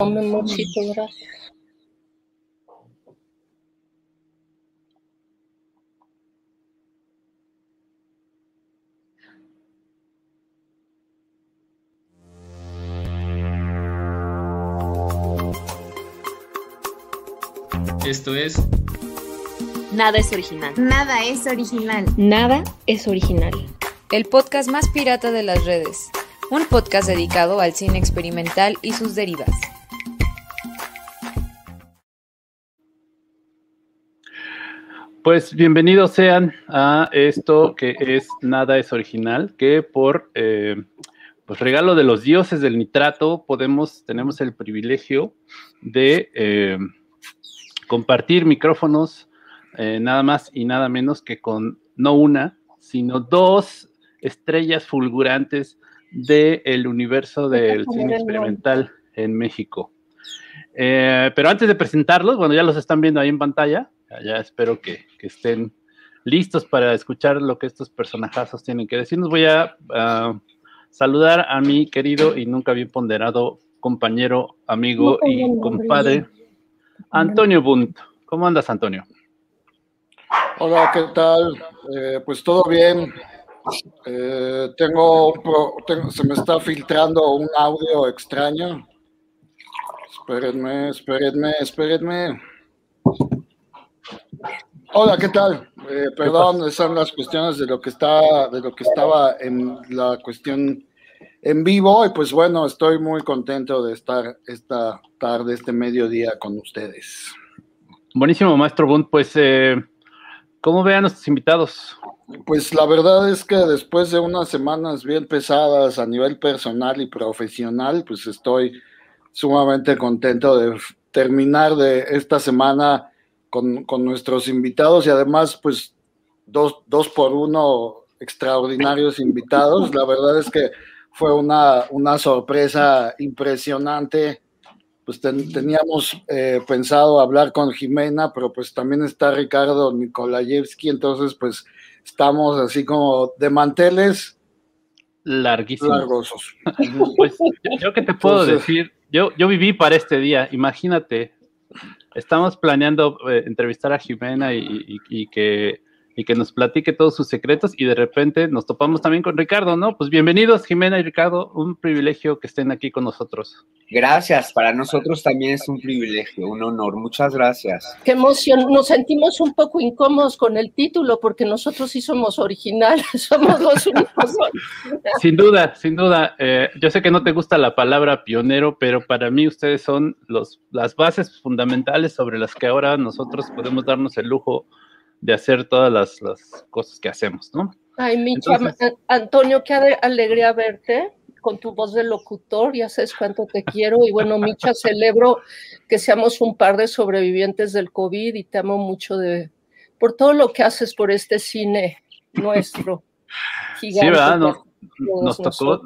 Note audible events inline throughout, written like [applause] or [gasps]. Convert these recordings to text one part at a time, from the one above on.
Gracias. Esto es Nada es original. Nada es original. Nada es original. El podcast más pirata de las redes. Un podcast dedicado al cine experimental y sus derivas. Pues bienvenidos sean a esto que es Nada es original, que por eh, pues regalo de los dioses del nitrato podemos, tenemos el privilegio de eh, compartir micrófonos eh, nada más y nada menos que con no una, sino dos estrellas fulgurantes del universo del cine experimental en México. Eh, pero antes de presentarlos, bueno, ya los están viendo ahí en pantalla, ya espero que, que estén listos para escuchar lo que estos personajazos tienen que decirnos. Voy a uh, saludar a mi querido y nunca bien ponderado compañero, amigo y compadre, Antonio Bunt. ¿Cómo andas, Antonio? Hola, ¿qué tal? Eh, pues todo bien. Eh, tengo, tengo, se me está filtrando un audio extraño. Espérenme, espérenme, espérenme. Hola, ¿qué tal? Eh, perdón, esas son las cuestiones de lo que está, de lo que estaba en la cuestión en vivo y pues bueno, estoy muy contento de estar esta tarde, este mediodía con ustedes. Buenísimo, maestro Bund. Pues, eh, ¿cómo vean nuestros invitados? Pues la verdad es que después de unas semanas bien pesadas a nivel personal y profesional, pues estoy sumamente contento de terminar de esta semana con, con nuestros invitados y además, pues, dos, dos por uno extraordinarios invitados. La verdad es que fue una, una sorpresa impresionante. Pues ten, teníamos eh, pensado hablar con Jimena, pero pues también está Ricardo Nikolayevsky, entonces pues estamos así como de manteles larguísimos. Largosos. pues yo, yo que te puedo entonces, decir, yo, yo viví para este día, imagínate, estamos planeando eh, entrevistar a Jimena y, que y que nos platique todos sus secretos y de repente nos topamos también con Ricardo, ¿no? Pues bienvenidos Jimena y Ricardo, un privilegio que estén aquí con nosotros. Gracias, para nosotros también es un privilegio, un honor, muchas gracias. Qué emoción, nos sentimos un poco incómodos con el título porque nosotros sí somos originales, [laughs] somos los únicos. [laughs] sin duda, sin duda, eh, yo sé que no te gusta la palabra pionero, pero para mí ustedes son los, las bases fundamentales sobre las que ahora nosotros podemos darnos el lujo de hacer todas las, las, cosas que hacemos, ¿no? Ay, Micha, Entonces, Antonio, qué alegría verte con tu voz de locutor, ya sabes cuánto te quiero y bueno, Micha, [laughs] celebro que seamos un par de sobrevivientes del COVID y te amo mucho de, por todo lo que haces por este cine nuestro. Gigante, sí, ¿verdad? No, nos, tocó,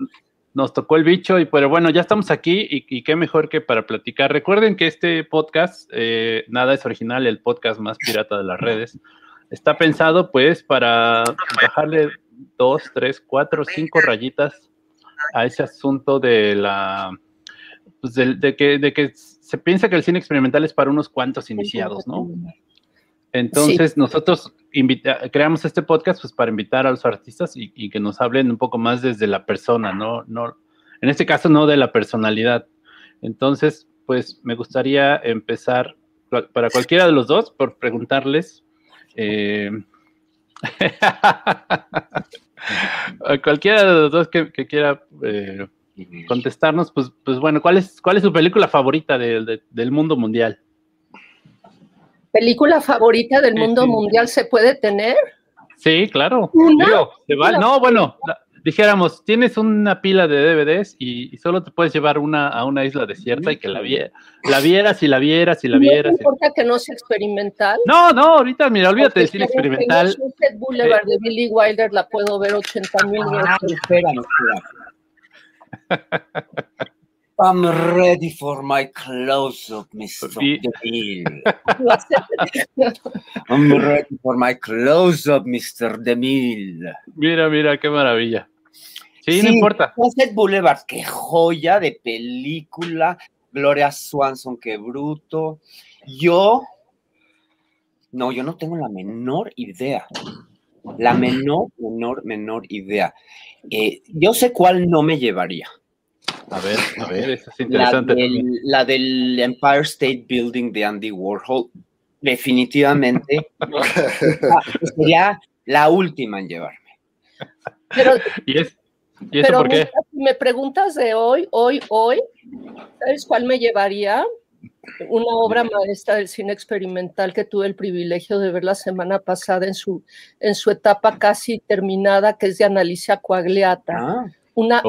nos tocó el bicho, y pero bueno, ya estamos aquí y, qué mejor que para platicar. Recuerden que este podcast, eh, nada es original, el podcast más pirata de las redes, está pensado pues para bajarle dos, tres, cuatro, cinco rayitas a ese asunto de la, pues de, que, de que se piensa que el cine experimental es para unos cuantos iniciados, ¿no? Entonces sí. nosotros invita, creamos este podcast pues para invitar a los artistas y, y, que nos hablen un poco más desde la persona, ¿no? no en este caso no de la personalidad. Entonces, pues me gustaría empezar para cualquiera de los dos por preguntarles eh, [laughs] cualquiera de los dos que, que quiera eh, contestarnos, pues, pues bueno, ¿cuál es, cuál es su película favorita de, de, del mundo mundial? ¿Película favorita del mundo sí, mundial se puede tener? Sí, claro. Digo, se va, no, bueno, la, dijéramos, tienes una pila de DVDs y, y, solo te puedes llevar una a una isla desierta y que la, viera, la vieras y la vieras y la vieras. ¿No importa que no sea experimental? No, no, ahorita, mira, olvídate de cine experimental. Sunset Boulevard eh, de Billy Wilder la puedo ver 80 mil ah, veces. Espera, espera. I'm ready for my close-up, Mr. DeMille. [laughs] I'm ready for my close-up, Mr. DeMille. Mira, mira, qué maravilla. Sí, sí no importa. Sunset Boulevard, qué joya de película. Gloria Swanson, qué bruto. Yo, no, yo no tengo la menor idea. La menor, menor, menor idea. Eh, yo sé cuál no me llevaría. A ver, a ver, eso es La interesante. del, la del Empire State Building de Andy Warhol, definitivamente [laughs] sería la última en llevarme. Pero, ¿Y, es, ¿Y eso pero por qué? neta, si me preguntas de hoy, hoy, hoy, ¿sabes cuál me llevaría? Una obra maestra del cine experimental que tuve el privilegio de ver la semana pasada en su, en su etapa casi terminada, que es de Analicia Coagliata. Ah, Una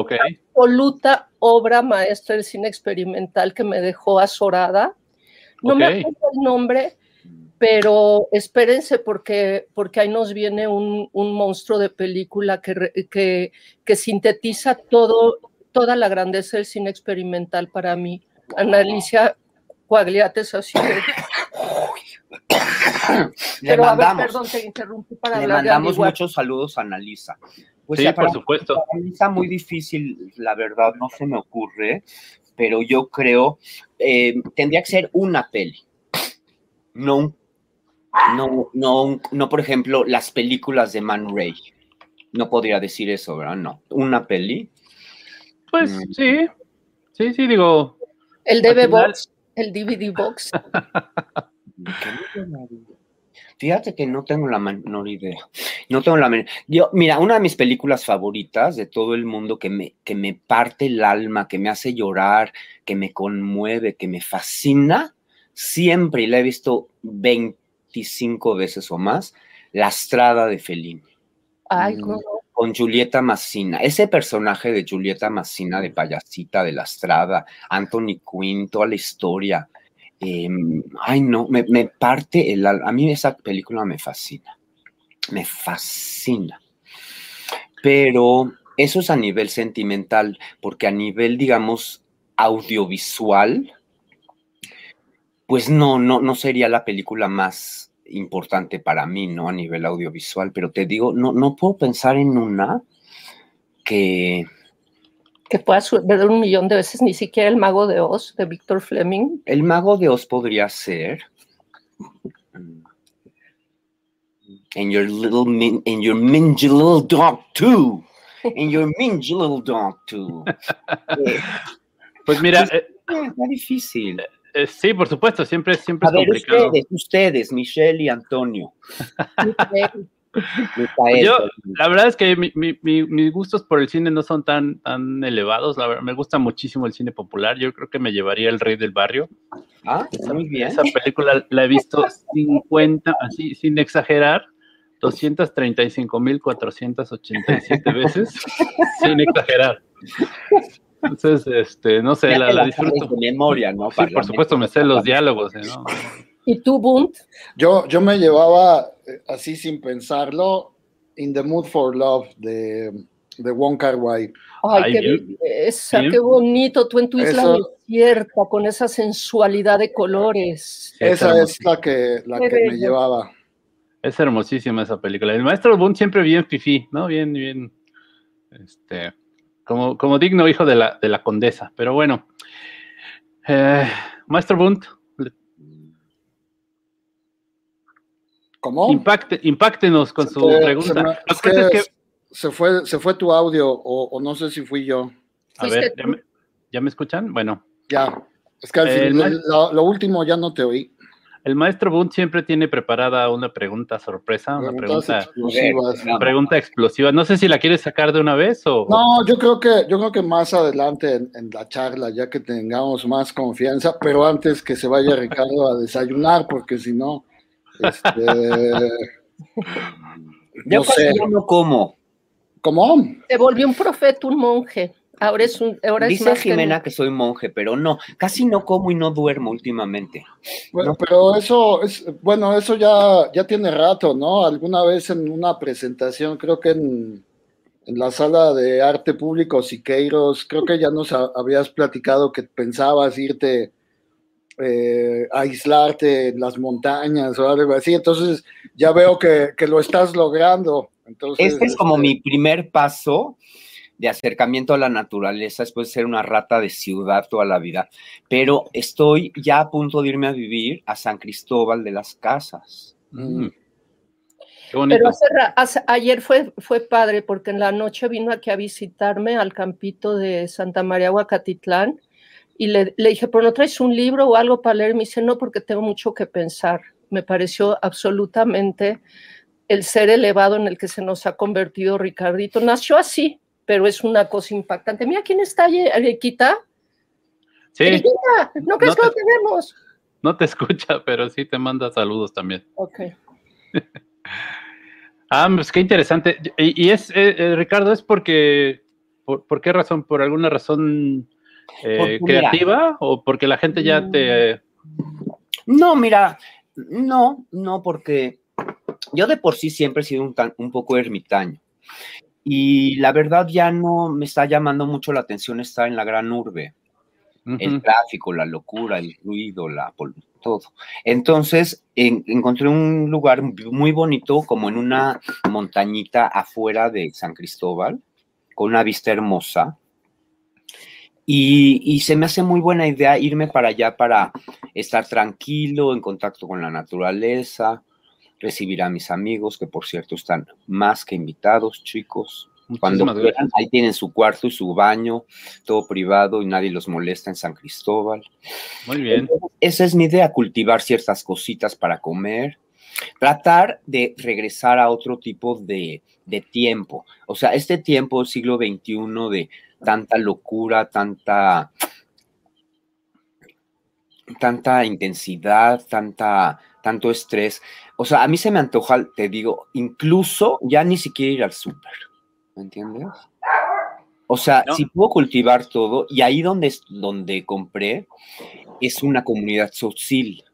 absoluta obra maestra del cine experimental que me dejó azorada. No me acuerdo el nombre, pero espérense porque, porque ahí nos viene un, un monstruo de película que, que, que sintetiza todo, toda la grandeza del cine experimental para mí. Analicia Coagliata es así. de- [coughs] le Pero a ver, mandamos, perdón, te interrumpí para le hablar de mandamos muchos saludos a Analisa. Pues sí, ya por supuesto. mí está muy difícil, la verdad, no se me ocurre, pero yo creo, eh, tendría que ser una peli, no, un- no, no, un- no, por ejemplo, las películas de Man Ray. No podría decir eso, ¿verdad? No, una peli. Pues Mm. sí, sí, sí, digo, El Al DV final- Box, el DVD Box. [laughs] Fíjate que no tengo la menor idea. No tengo la menor. Yo, mira, una de mis películas favoritas de todo el mundo que me, que me parte el alma, que me hace llorar, que me conmueve, que me fascina, siempre, y la he visto 25 veces o más, La Estrada de Fellini, Ay, Mm. con Julieta Massina. Ese personaje de Julieta Massina, de payasita de La Estrada, Anthony Quinn, toda la historia. Eh, ay, no, me, me parte el alma. A mí esa película me fascina. Me fascina. Pero eso es a nivel sentimental, porque a nivel, digamos, audiovisual, pues no, no, no sería la película más importante para mí, ¿no? A nivel audiovisual, pero te digo, no, no puedo pensar en una que, que puedas ver un millón de veces, ni siquiera el mago de Oz de Víctor Fleming. el mago de Oz podría ser. And your little min, and your mingy little dog too. And your mingy little dog too. [laughs] Pues mira, eh, está difícil. eh, sí, por supuesto, siempre, siempre A es ver, complicado. ustedes, ustedes, Michelle y Antonio. [laughs] Micael, Yo, la verdad es que mi- mi- mi- mis gustos por el cine no son tan, tan elevados. La verdad, me gusta muchísimo el cine popular. Yo creo que me llevaría El Rey del Barrio. Ah, está muy bien. Esa película la he visto 50, así sin exagerar, 235.487 veces, [laughs] sin exagerar. Entonces, este, no sé, la, disfruto. de memoria, ¿no? Sí, por supuesto, me sé los diálogos. ¿eh? ¿no? ¿Y tú, Bunt? Yo, yo me llevaba así sin pensarlo, In the Mood for Love de, de Wong Kar Wai. Ay, qué belleza, Bien. qué bonito. Tú en tu isla Eso- desierta, con esa sensualidad de colores. Esa es la que, la que me llevaba. Es hermosísima esa película. El maestro Boone siempre bien fifí, ¿no? Bien, bien, este, como, como digno hijo de la, de la condesa. Pero bueno, Eh, maestro Bunt, ¿Cómo? impacte, impactenos con Se su fue- se pregunta. me- Lo es que pasa es que que, se, fue, se fue tu audio o, o no sé si fui yo. a Fuiste ver, ¿ya me, ya me escuchan? Bueno, Ya. Es que al El fin- ma- lo, lo último ya no te oí. el maestro Bunt siempre tiene preparada una pregunta sorpresa, una pregunta, exclusivas. No, pregunta explosiva. No sé si la quieres sacar de una vez o... No, yo creo que, yo creo que más adelante en, en la charla, ya que tengamos más confianza, pero antes que se vaya Ricardo a desayunar, porque si no, este, Yo no sé, no como. ¿cómo? Se volvió un profeta, un monje. Ahora es un. Ahora Dice Jimena que soy monje, pero no, casi no como y no duermo últimamente. Bueno, No. pero eso es, bueno, eso ya, ya tiene rato, ¿no? Alguna vez en una presentación, creo que en, en la sala de arte público Siqueiros, creo que ya nos ha- habías platicado que pensabas irte eh, aislarte en las montañas o algo así, entonces ya veo que, que lo estás logrando. Entonces, Este es como este, mi primer paso de acercamiento a la naturaleza después de ser una rata de ciudad toda la vida, pero estoy ya a punto de irme a vivir a San Cristóbal de las Casas. Mm. Qué Pero hace hace- ayer fue, fue padre porque en la noche vino aquí a visitarme al campito de Santa María Huacatitlán y le, le dije, ¿pero no traes un libro o algo para leer? Me dice, no, porque tengo mucho que pensar. Me pareció absolutamente el ser elevado en el que se nos ha convertido Ricardito. Nació así, pero es una cosa impactante. Mira quién está allí, Eriquita. Sí, ¿no crees No que lo te- tenemos? no te [laughs] escucha, pero sí te manda saludos también. Ok. [laughs] Ah, pues qué interesante. Y, y es, eh, eh, Ricardo, es porque, por, ¿por qué razón? ¿Por alguna razón eh, mira, creativa o porque la gente ya te... No, mira, no, no, porque yo de por sí siempre he sido un, tan- un poco ermitaño. Y la verdad ya no me está llamando mucho la atención estar en la gran urbe. el tráfico, la locura, el ruido, la todo. Entonces en- encontré un lugar muy bonito, como en una montañita afuera de San Cristóbal, con una vista hermosa. Y, y se me hace muy buena idea irme para allá para estar tranquilo, en contacto con la naturaleza, recibir a mis amigos, que por cierto están más que invitados, chicos. Cuando quieran, ahí tienen su cuarto y su baño, todo privado y nadie los molesta en San Cristóbal. Muy bien. Entonces, esa es mi idea, cultivar ciertas cositas para comer, tratar de regresar a otro tipo de, de tiempo. O sea, este tiempo, siglo XXI, de tanta locura, tanta, tanta intensidad, tanta, tanto estrés. O sea, a mí se me antoja, te digo, incluso ya ni siquiera ir al súper. ¿Me entiendes? O sea, No. si puedo cultivar todo, y ahí donde, es- donde compré es una comunidad social.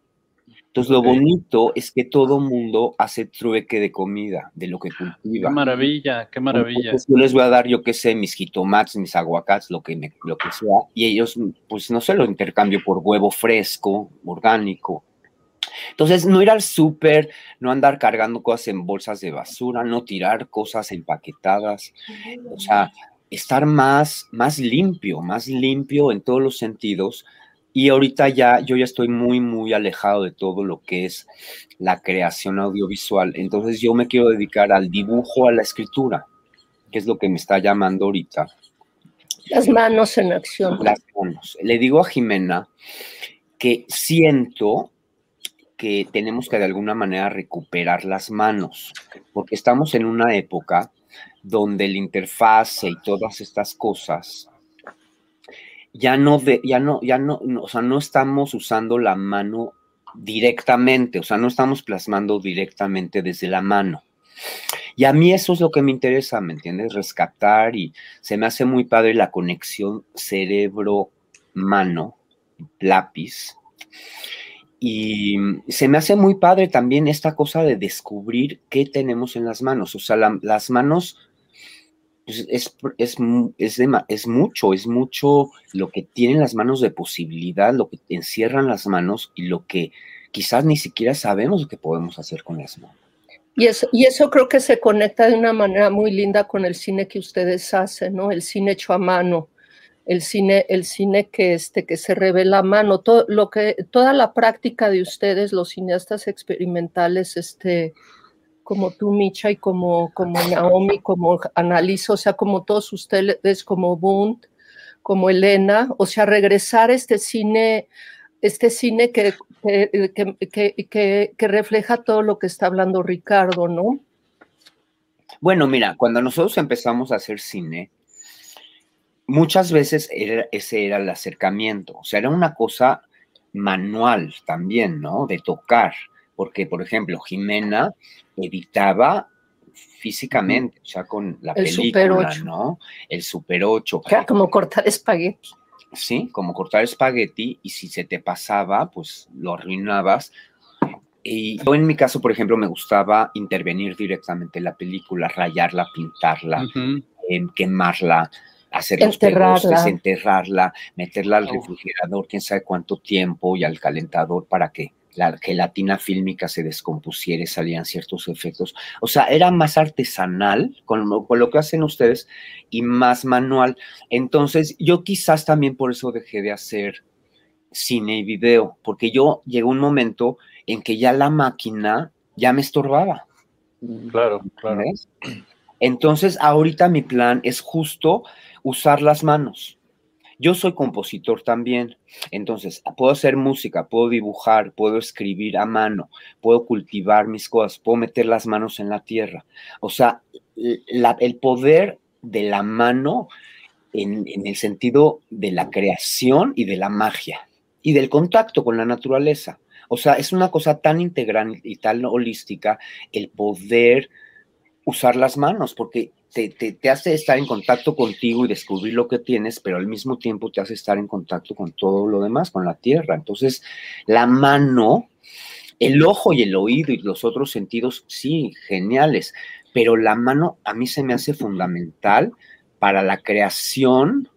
Entonces, lo bonito es que todo mundo hace trueque de comida, de lo que Qué cultiva. maravilla, qué maravilla. Entonces, yo les voy a dar, yo qué sé, mis jitomates, mis aguacates, lo que, me, lo que sea, y ellos, pues no sé, lo intercambio por huevo fresco, orgánico. Entonces, no ir al súper, no andar cargando cosas en bolsas de basura, no tirar cosas empaquetadas, o sea, estar más, más limpio, más limpio en todos los sentidos. Y ahorita ya, yo ya estoy muy, muy alejado de todo lo que es la creación audiovisual. Entonces yo me quiero dedicar al dibujo, a la escritura, que es lo que me está llamando ahorita. Las manos en acción. Las manos. Le digo a Jimena que siento que tenemos que de alguna manera recuperar las manos, porque estamos en una época donde el interfase y todas estas cosas ya no, ya no, ya no, o sea, no estamos usando la mano directamente, o sea, no estamos plasmando directamente desde la mano. Y a mí eso es lo que me interesa, ¿me entiendes? Rescatar y se me hace muy padre la conexión cerebro-mano, lápiz. Y se me hace muy padre también esta cosa de descubrir qué tenemos en las manos. O sea, la- las manos pues, es, es, es, es mucho, es mucho lo que tienen las manos de posibilidad, lo que encierran las manos y lo que quizás ni siquiera sabemos que podemos hacer con las manos. Y eso, y eso creo que se conecta de una manera muy linda con el cine que ustedes hacen, ¿no? El cine hecho a mano, el cine, el cine que, este, que se revela a mano, todo, lo que, toda la práctica de ustedes, los cineastas experimentales, este, como tú, Micha, y como, como Naomi, como Analizo, o sea, como todos ustedes, como Bund, como Elena, o sea, regresar a este cine, este cine que, que, que, que, que refleja todo lo que está hablando Ricardo, ¿no? Bueno, mira, cuando nosotros empezamos a hacer cine, muchas veces era, ese era el acercamiento, o sea, era una cosa manual también, ¿no? De tocar, porque, por ejemplo, Jimena editaba físicamente, o sea, con la El película, Super 8. ¿no? El Super 8. Era como cortar espagueti. Sí, como cortar espagueti y si se te pasaba, pues lo arruinabas. Y yo en mi caso, por ejemplo, me gustaba intervenir directamente en la película, rayarla, pintarla, em, quemarla, hacer los Enterrarla. pegostes, enterrarla, meterla al Oh. refrigerador, quién sabe cuánto tiempo y al calentador para que la gelatina fílmica se descompusiera y salían ciertos efectos. O sea, era más artesanal con lo, con lo, que hacen ustedes y más manual. Entonces, yo quizás también por eso dejé de hacer cine y video, porque yo llegó un momento en que ya la máquina ya me estorbaba. Claro, claro. ¿Ves? Entonces, ahorita mi plan es justo usar las manos. Yo soy compositor también, entonces puedo hacer música, puedo dibujar, puedo escribir a mano, puedo cultivar mis cosas, puedo meter las manos en la tierra. O sea, el poder de la mano en, en el sentido de la creación y de la magia y del contacto con la naturaleza. O sea, es una cosa tan integral y tan holística el poder usar las manos, porque te, te, te, hace estar en contacto contigo y descubrir lo que tienes, pero al mismo tiempo te hace estar en contacto con todo lo demás, con la tierra. Entonces, la mano, el ojo y el oído y los otros sentidos, sí, geniales, pero la mano a mí se me hace fundamental para la creación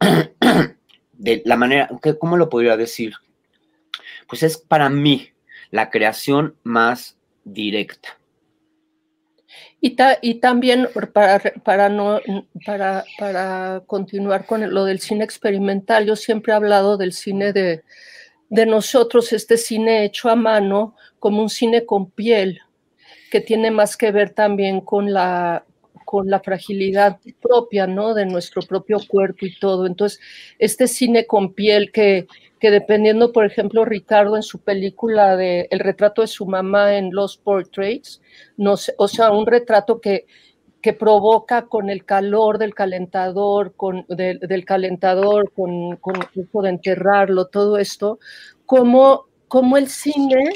[clears throat] de la manera, ¿cómo lo podría decir? Pues es para mí la creación más directa y, ta, y también para, para, no, para, para continuar con lo del cine experimental, yo siempre he hablado del cine de, de nosotros, este cine hecho a mano, como un cine con piel, que tiene más que ver también con la, con la fragilidad propia, ¿no? De nuestro propio cuerpo y todo. Entonces, este cine con piel que, que dependiendo, por ejemplo, Ricardo en su película de El retrato de su mamá en Los Portraits, o sea, un retrato que, que provoca con el calor del calentador, con, de, del calentador, con, con el de enterrarlo, todo esto, como, como el cine,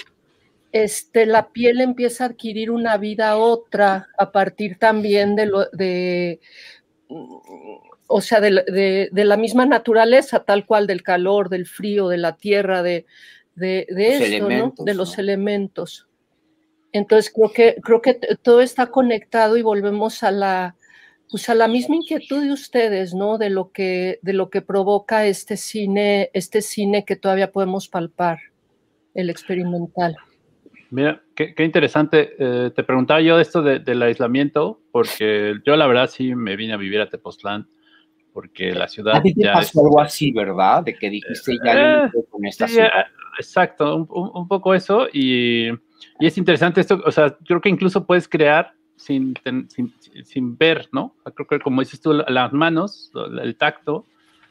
este, la piel empieza a adquirir una vida otra a partir también de, lo, de o sea, de, de, de, la misma naturaleza, tal cual, del calor, del frío, de la tierra, de, de, esto, ¿no? De los ¿no? elementos. Entonces creo que, creo que todo está conectado y volvemos a la, pues a la misma inquietud de ustedes, ¿no? De lo que, de lo que provoca este cine, este cine que todavía podemos palpar, el experimental. Mira, qué, qué interesante. Eh, te preguntaba yo esto de, del aislamiento, porque yo la verdad sí me vine a vivir a Tepoztlán porque la ciudad. ¿A ti te pasó es, algo así, verdad? De que dijiste ya eh, con esta sí, ciudad. Exacto, un, un, poco eso. Y, y, es interesante esto, o sea, creo que incluso puedes crear sin, sin, sin ver, ¿no? Creo que como dices tú, las manos, el tacto,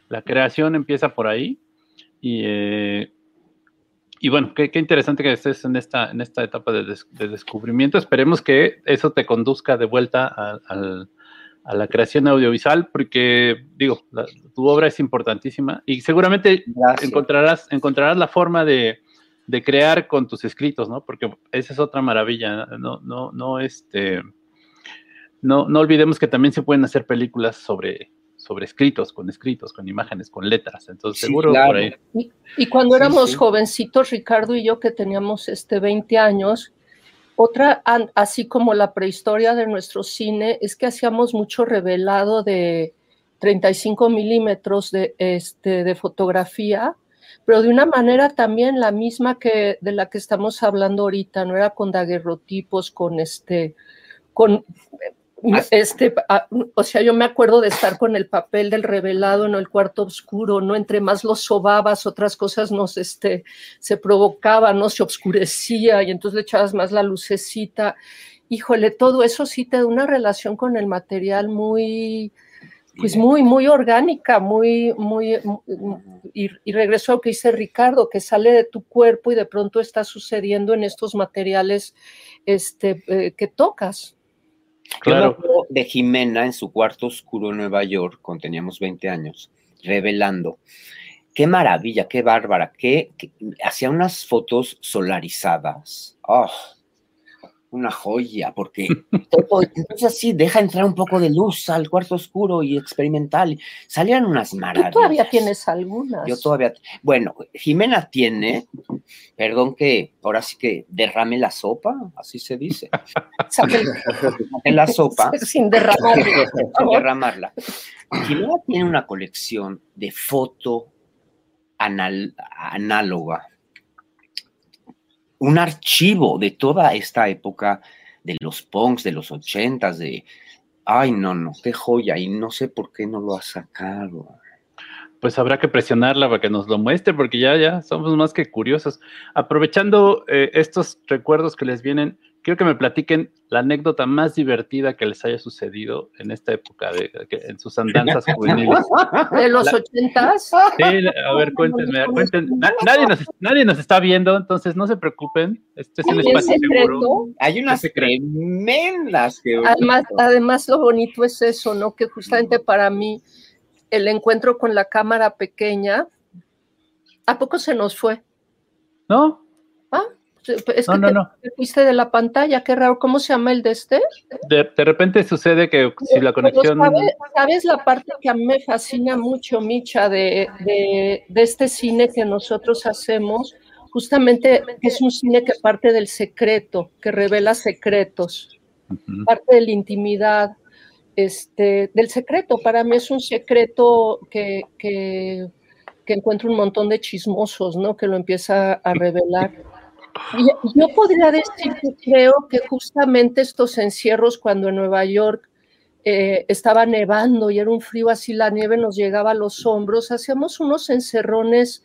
la creación empieza por ahí. Y, eh, y bueno, qué, qué, interesante que estés en esta, en esta etapa de, des, de descubrimiento. Esperemos que eso te conduzca de vuelta al. al a la creación audiovisual, porque digo, la, tu obra es importantísima y seguramente encontrarás, encontrarás la forma de, de, crear con tus escritos, ¿no? Porque esa es otra maravilla, no, no, no, este, no, no olvidemos que también se pueden hacer películas sobre, sobre escritos, con escritos, con imágenes, con letras, entonces sí, seguro claro. por ahí. Y, y cuando sí, éramos sí. jovencitos, Ricardo y yo, que teníamos este 20 años, otra, así como la prehistoria de nuestro cine, es que hacíamos mucho revelado de 35 milímetros de, este, de fotografía, pero de una manera también la misma que de la que estamos hablando ahorita, no era con daguerrotipos, con este, con este, o sea, yo me acuerdo de estar con el papel del revelado en el cuarto oscuro, ¿no? Entre más lo sobabas, otras cosas nos, este, se provocaban, ¿no? Se oscurecía y entonces le echabas más la lucecita. Híjole, todo eso sí te da una relación con el material muy, pues muy, muy orgánica, muy, muy, y, y regreso a lo que dice Ricardo, que sale de tu cuerpo y de pronto está sucediendo en estos materiales este, eh, que tocas. Claro. Yo de Jimena en su cuarto oscuro en Nueva York, cuando teníamos 20 años, revelando. Qué maravilla, qué bárbara, qué, qué hacía unas fotos solarizadas. Oh, una joya, porque [laughs] entonces así deja entrar un poco de luz al cuarto oscuro y experimental. Salían unas maravillas. Tú todavía tienes algunas. Yo todavía, bueno, Jimena tiene, perdón que ahora sí que derrame la sopa, así se dice. [laughs] en la sopa. [laughs] Sin derramarla. sin derramarla. Jimena tiene una colección de foto anal, análoga un archivo de toda esta época de los punks, de los ochentas, de, ay, no, no, qué joya, y no sé por qué no lo ha sacado. Pues habrá que presionarla para que nos lo muestre, porque ya, ya somos más que curiosos. Aprovechando eh, estos recuerdos que les vienen, quiero que me platiquen la anécdota más divertida que les haya sucedido en esta época, de, en sus andanzas [laughs] juveniles. ¿De los ochentas? Sí, a ver, cuéntenme, cuéntenme. nadie, nos, nadie nos está viendo, entonces no se preocupen. Este es un espacio seguro. Hay unas tremendas que... Además, además, lo bonito es eso, ¿no? Que justamente para mí el encuentro con la cámara pequeña, ¿a poco se nos fue? ¿No? Es que no, te, fuiste de la pantalla, qué raro. ¿Cómo se llama el de este? De, repente sucede que si la conexión. ¿sabes, la parte que a mí me fascina mucho, Micha, de, de, este cine que nosotros hacemos? Justamente es un cine que parte del secreto, que revela secretos, parte de la intimidad, este, del secreto. Para mí es un secreto que, que, que encuentra un montón de chismosos, ¿no? Que lo empieza a revelar. Yo podría decir que creo que justamente estos encierros cuando en Nueva York eh, estaba nevando y era un frío así, la nieve nos llegaba a los hombros, hacíamos unos encerrones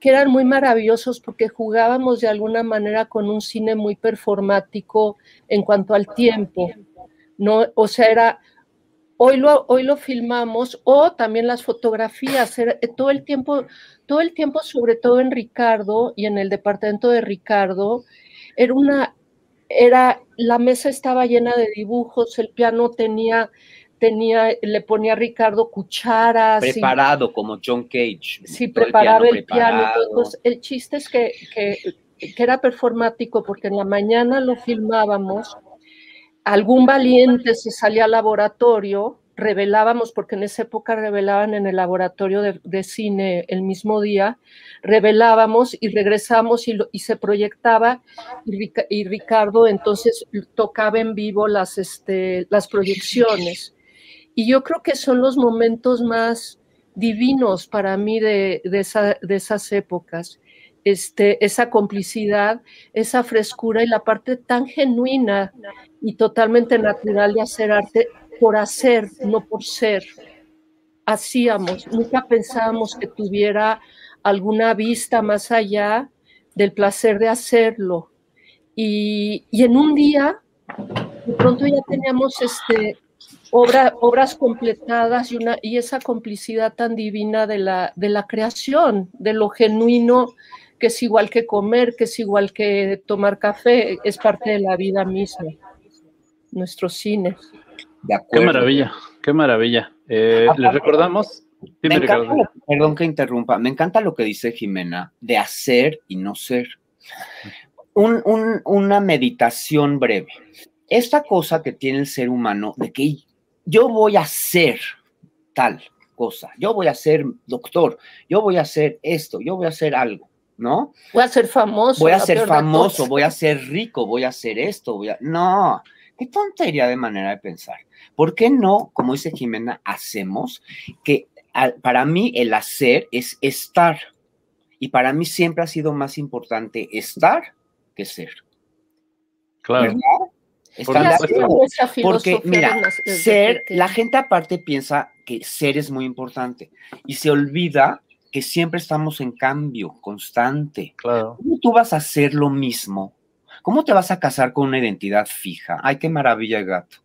que eran muy maravillosos porque jugábamos de alguna manera con un cine muy performático en cuanto al tiempo, ¿no? O sea, era Hoy lo, hoy lo filmamos o también las fotografías, eh, todo el tiempo, todo el tiempo, sobre todo en Ricardo y en el departamento de Ricardo, era una, era, la mesa estaba llena de dibujos, el piano tenía, tenía, le ponía a Ricardo cucharas. Preparado como John Cage. Sí, preparaba el piano. el chiste es que, que, que era performático porque en la mañana lo filmábamos algún valiente se salía al laboratorio, revelábamos, porque en esa época revelaban en el laboratorio de, cine el mismo día, revelábamos y regresamos y, y se proyectaba y, Ricardo entonces tocaba en vivo las, este, las proyecciones. Y yo creo que son los momentos más divinos para mí de, de, de esas épocas. Este, esa complicidad, esa frescura y la parte tan genuina y totalmente natural de hacer arte por hacer, no por ser. Hacíamos, nunca pensábamos que tuviera alguna vista más allá del placer de hacerlo. Y, en un día, de pronto ya teníamos este, obras completadas y, y esa complicidad tan divina de la creación, de lo genuino que es igual que comer, que es igual que tomar café, es parte de la vida misma, nuestro cine. qué maravilla, qué maravilla. Eh, les recordamos. perdón que interrumpa, me encanta lo que dice Jimena de hacer y no ser. una meditación breve. Esta cosa que tiene el ser humano de que yo voy a ser tal cosa, yo voy a ser doctor, yo voy a hacer esto, yo voy a hacer algo. ¿no? Voy a ser famoso. Voy a ser famoso, voy a ser rico, voy a hacer esto, voy a... No, qué tontería de manera de pensar. ¿Por qué no, como dice Jimena, hacemos que para mí el hacer es estar? Y para mí siempre ha sido más importante estar que ser. Claro. Porque, mira, ser, la gente aparte piensa que ser es muy importante y se olvida que siempre estamos en cambio constante. Claro. ¿Cómo tú vas a hacer lo mismo? ¿Cómo te vas a casar con una identidad fija? Ay, qué maravilla, gato.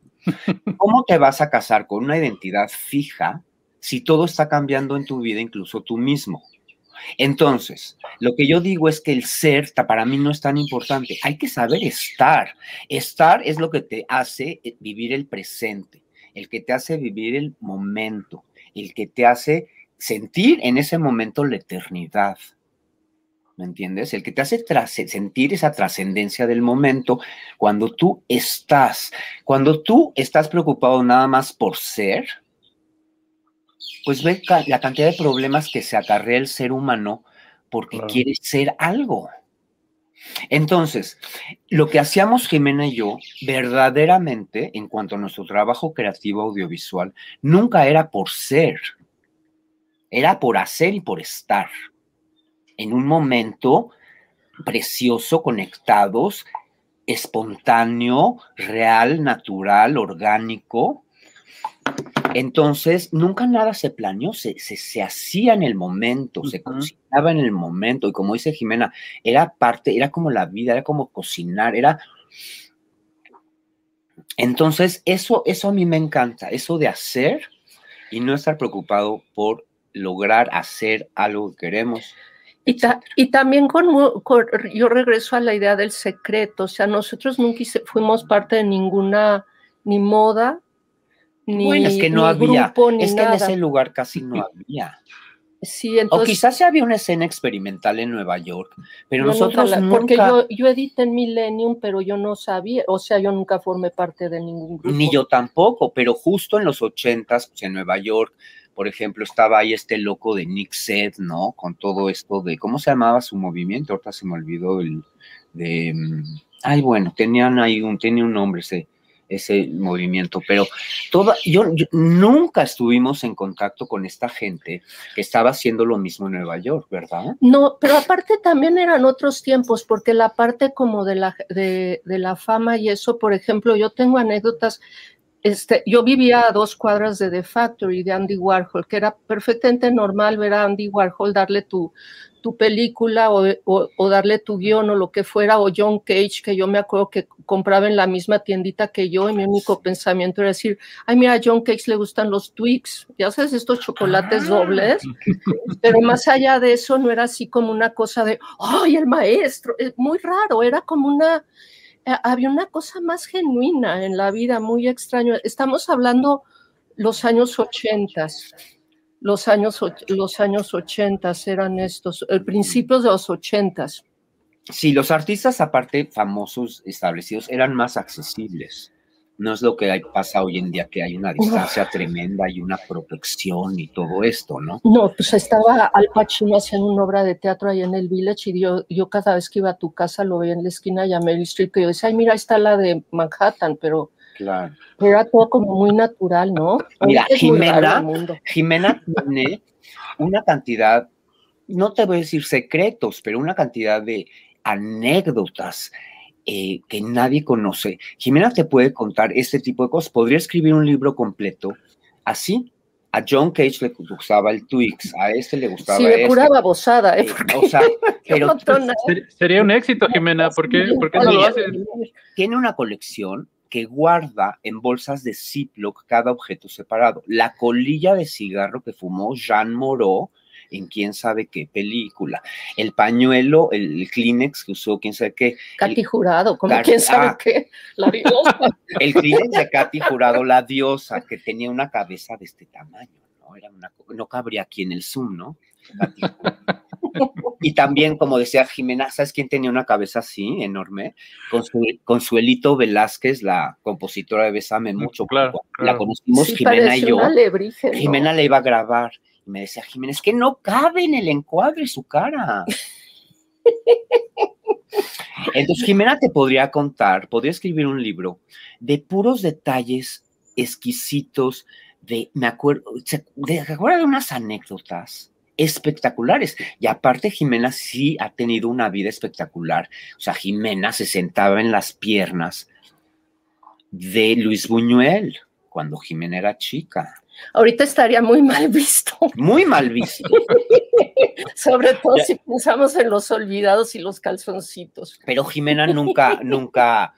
¿Cómo te vas a casar con una identidad fija si todo está cambiando en tu vida, incluso tú mismo? Entonces, lo que yo digo es que el ser para mí no es tan importante. Hay que saber estar. Estar es lo que te hace eh, vivir el presente, el que te hace vivir el momento, el que te hace sentir en ese momento la eternidad. ¿Me entiendes? El que te hace sentir esa trascendencia del momento cuando tú estás, cuando tú estás preocupado nada más por ser, pues ve la cantidad de problemas que se acarrea el ser humano porque quiere ser algo. Entonces, lo que hacíamos Jimena y yo, verdaderamente, en cuanto a nuestro trabajo creativo audiovisual, nunca era por ser, era por hacer y por estar en un momento precioso, conectados, espontáneo, real, natural, orgánico. Entonces, nunca nada se planeó, se, se, se hacía en el momento, se cocinaba en el momento. Y como dice Jimena, era parte, era como la vida, era como cocinar, era... Entonces, eso, eso a mí me encanta, eso de hacer y no estar preocupado por lograr hacer algo que queremos. Y, ta- y también con, yo regreso a la idea del secreto, o sea, nosotros nunca fuimos parte de ninguna, ni moda, ni, bueno, es que no había, grupo, es que en ese lugar casi no [clears throat] había. Sí, O entonces, quizás sí había una escena experimental en Nueva York, pero nunca nosotros nunca, porque yo, yo edité en Millennium, pero yo no sabía, o sea, yo nunca formé parte de ningún grupo. ni yo tampoco, pero justo en los ochentas, pues en Nueva York, por ejemplo, estaba ahí este loco de Nick Sed, ¿no? Con todo esto de, ¿cómo se llamaba su movimiento? Ahorita se me olvidó el, de, mm, ay, bueno, tenían ahí un, tenía un nombre ese, ese movimiento, pero toda, yo, nunca estuvimos en contacto con esta gente que estaba haciendo lo mismo en Nueva York, ¿verdad? No, pero aparte también eran otros tiempos, porque la parte como de la, de la fama y eso, por ejemplo, yo tengo anécdotas, este, yo vivía a dos cuadras de The Factory de Andy Warhol, que era perfectamente normal ver a Andy Warhol darle tu, tu película o, o- o darle tu guion o lo que fuera, o John Cage, que yo me acuerdo que compraba en la misma tiendita que yo, y mi único pensamiento era decir, ay, mira, a John Cage le gustan los Twix, ya sabes, estos chocolates Ah. dobles, pero más allá de eso no era así como una cosa de, ay, el maestro, es muy raro, era como una, eh, había una cosa más genuina en la vida, muy extraño. Estamos hablando los años ochentas, los años, los años ochentas eran estos, eh, principios de los ochentas. Sí, los artistas aparte famosos establecidos eran más accesibles. No es lo que hay- pasa hoy en día, que hay una distancia tremenda y una protección y todo esto, ¿no? No, pues estaba Al Pacino haciendo una obra de teatro ahí en el Village y yo, yo cada vez que iba a tu casa lo veía en la esquina y a Meryl Streep que yo decía, ay, mira, ahí está la de Manhattan, pero Claro. pero era todo como muy natural, ¿no? Mira, Jimena-. Jimena tiene una cantidad, no te voy a decir secretos, pero una cantidad de anécdotas eh, que nadie conoce. Jimena te puede contar este tipo de cosas. Podría escribir un libro completo así. A John Cage le gustaba el Twix, a este le gustaba Sí, este. ¿eh? Eh, Porque o sea, [laughs] pero sería un éxito, Jimena. ¿Por qué, ¿por qué no lo haces? tiene una colección que guarda en bolsas de Ziploc cada objeto separado. La colilla de cigarro que fumó Jean Moreau en quién sabe qué película. El pañuelo, el Kleenex que usó quién sabe qué. Katy Jurado, como quién sabe ah. qué. La diosa. [laughs] El Kleenex de Katy Jurado, la diosa, que tenía una cabeza de este tamaño, ¿no? Era una, no cabría aquí en el Zoom, ¿no? Katy Jurado. Y también, como decía Jimena, ¿sabes quién tenía una cabeza así, enorme? Consu- Consuelito Velázquez, la compositora de Besame Mucho. claro. La conocimos Sí, Jimena y yo. Jimena le iba a grabar me decía, Jimena, es que no cabe en el encuadre su cara. Entonces, Jimena te podría contar, podría escribir un libro de puros detalles exquisitos, de, me acuerdo, de, ¿te acuerdas de unas anécdotas espectaculares. Y aparte, Jimena sí ha tenido una vida espectacular. O sea, Jimena se sentaba en las piernas de Luis Buñuel cuando Jimena era chica. Ahorita estaría muy mal visto, Muy mal visto. [laughs] sobre todo Ya. si pensamos en los olvidados y los calzoncitos. Pero Jimena nunca, nunca,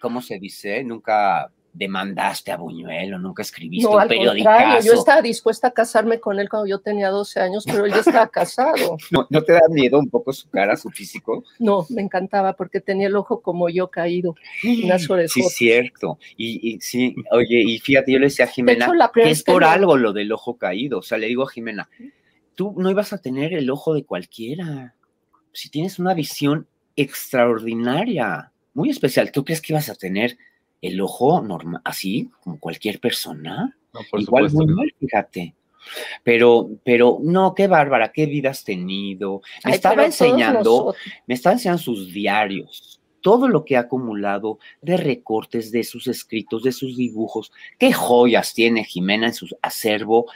¿cómo se dice? Nunca demandaste a Buñuel o nunca escribiste No, un al contrario, yo estaba dispuesta a casarme con él cuando yo tenía 12 años, pero él ya estaba casado. [laughs] ¿No, ¿No te da miedo un poco su cara, su físico? No, me encantaba porque tenía el ojo como yo caído. Unas Sí, orejotas. cierto. Y, y sí, oye, y fíjate, yo le decía a De Jimena hecho, que es por algo lo del ojo caído. O sea, le digo a Jimena, tú no ibas a tener el ojo de cualquiera. Si tienes una visión extraordinaria, muy especial, ¿tú crees que ibas a tener el ojo normal, así como cualquier persona? No, por Igual supuesto. muy mal, fíjate. Pero, pero, no, qué bárbara, qué vida has tenido. Me Ay, estaba enseñando, me estaba enseñando sus diarios, todo lo que ha acumulado de recortes de sus escritos, de sus dibujos. Qué joyas tiene Jimena en su acervo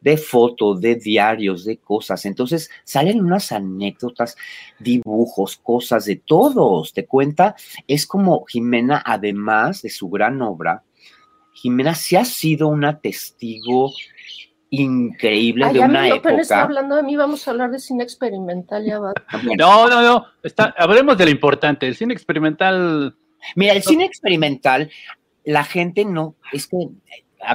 de fotos, de diarios, de cosas. Entonces salen unas anécdotas, dibujos, cosas de todos. Te cuenta, es como Jimena, además de su gran obra, Jimena sí ha sido una testigo increíble de una época. está hablando de mí, vamos a hablar de cine experimental, ya va. No, no, no, está, hablemos de lo importante, el cine experimental. Mira, el cine experimental, la gente no, es que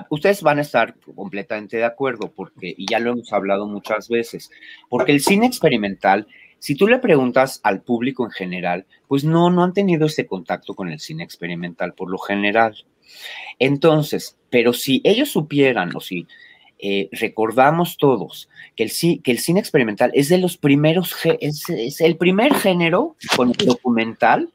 ustedes van a estar completamente de acuerdo, porque, y ya lo hemos hablado muchas veces, porque el cine experimental, si tú le preguntas al público en general, pues no, no han tenido ese contacto con el cine experimental por lo general. Entonces, pero si ellos supieran o si eh, recordamos todos que el, cine experimental es de los primeros, es, es el primer género con el documental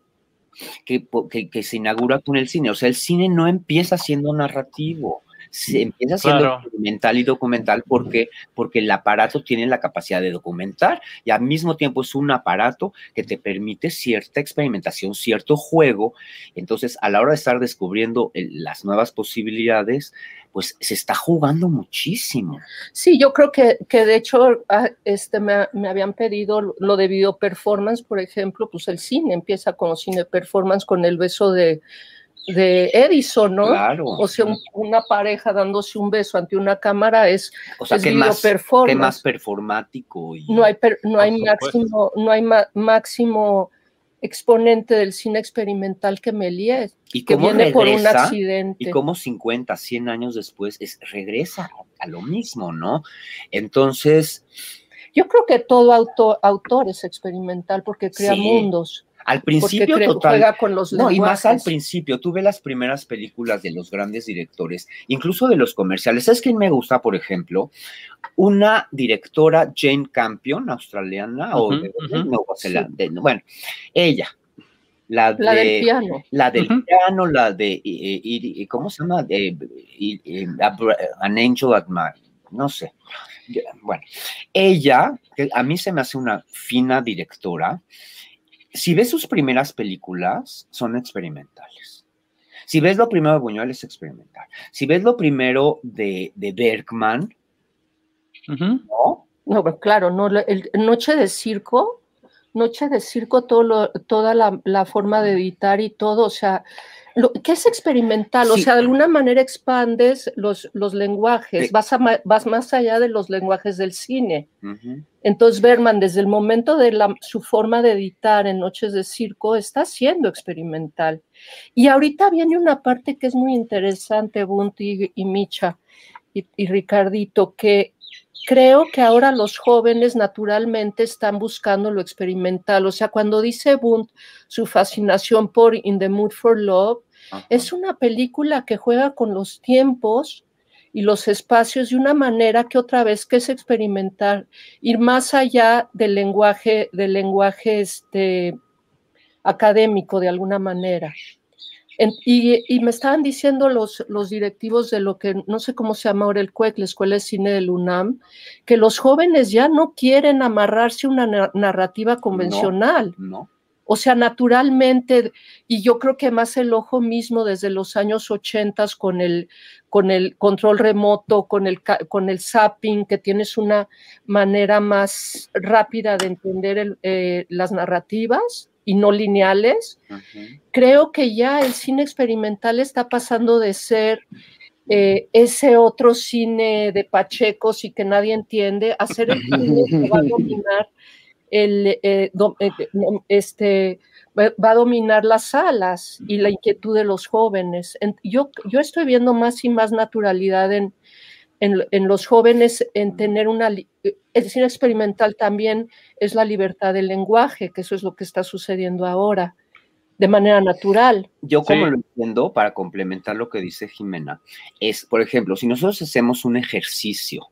que, que, se inaugura con el cine. O sea, el cine no empieza siendo narrativo se empieza siendo documental y documental porque, porque el aparato tiene la capacidad de documentar y al mismo tiempo es un aparato que te permite cierta experimentación, cierto juego. Entonces, a la hora de estar descubriendo las nuevas posibilidades, pues se está jugando muchísimo. Sí, yo creo que, que de hecho ah, este, me, me, habían pedido lo de video performance, por ejemplo, pues el cine empieza con cine performance, con el beso de de Edison, ¿no? Claro. O sea, una pareja dándose un beso ante una cámara es, o sea, es que más, que más performático. Y... No hay, no hay máximo, no hay máximo exponente del cine experimental que Méliès, y que viene por un accidente. Y como 50, 100 años después es, regresa a lo mismo, ¿no? Entonces... Yo creo que todo autor, autor es experimental porque crea mundos. Al principio total. no, y más al principio. Tuve las primeras películas de los grandes directores, incluso de los comerciales. ¿Sabes quién me gusta, por ejemplo? Una directora, Jane Campion, australiana, o de, Nueva Zelanda. Bueno, ella, la, del piano. La del piano, la de, ¿cómo se llama? An Angel at My, no sé. Bueno, ella, que a mí se me hace una fina directora, si ves sus primeras películas, son experimentales. Si ves lo primero de Buñuel, es experimental. Si ves lo primero de, Bergman, ¿no? No, pues claro, no, el Noche de Circo, Noche de Circo, todo toda la, la, forma de editar y todo, o sea, ¿Qué es experimental? O sea, de alguna manera expandes los, los lenguajes, vas, vas más allá de los lenguajes del cine. Entonces, Berman, desde el momento de la, su forma de editar en Noches de Circo, está siendo experimental. Y ahorita viene una parte que es muy interesante, Bunty y, Micha y, y Ricardito, que creo que ahora los jóvenes naturalmente están buscando lo experimental. O sea, cuando dice Bunt su fascinación por In the Mood for Love, es una película que juega con los tiempos y los espacios de una manera que otra vez que es experimentar, ir más allá del lenguaje, del lenguaje este, académico de alguna manera. y, me estaban diciendo los, los directivos de lo que no sé cómo se llama ahora el CUEC, la Escuela de Cine del UNAM, que los jóvenes ya no quieren amarrarse a una narrativa convencional. no o sea, naturalmente, y yo creo que más el ojo mismo desde los años 80 con el, con el control remoto, con el, con el zapping, que tienes una manera más rápida de entender eh, las narrativas y no lineales, creo que ya el cine experimental está pasando de ser eh, ese otro cine de pachecos y que nadie entiende, a ser el cine que [laughs] va a dominar el, eh, eh, este, va a dominar las salas y la inquietud de los jóvenes. Yo, yo estoy viendo más y más naturalidad en, en, los jóvenes en tener una... El cine experimental también es la libertad del lenguaje, que eso es lo que está sucediendo ahora de manera natural. Yo como lo entiendo, para complementar lo que dice Jimena, es, por ejemplo, si nosotros hacemos un ejercicio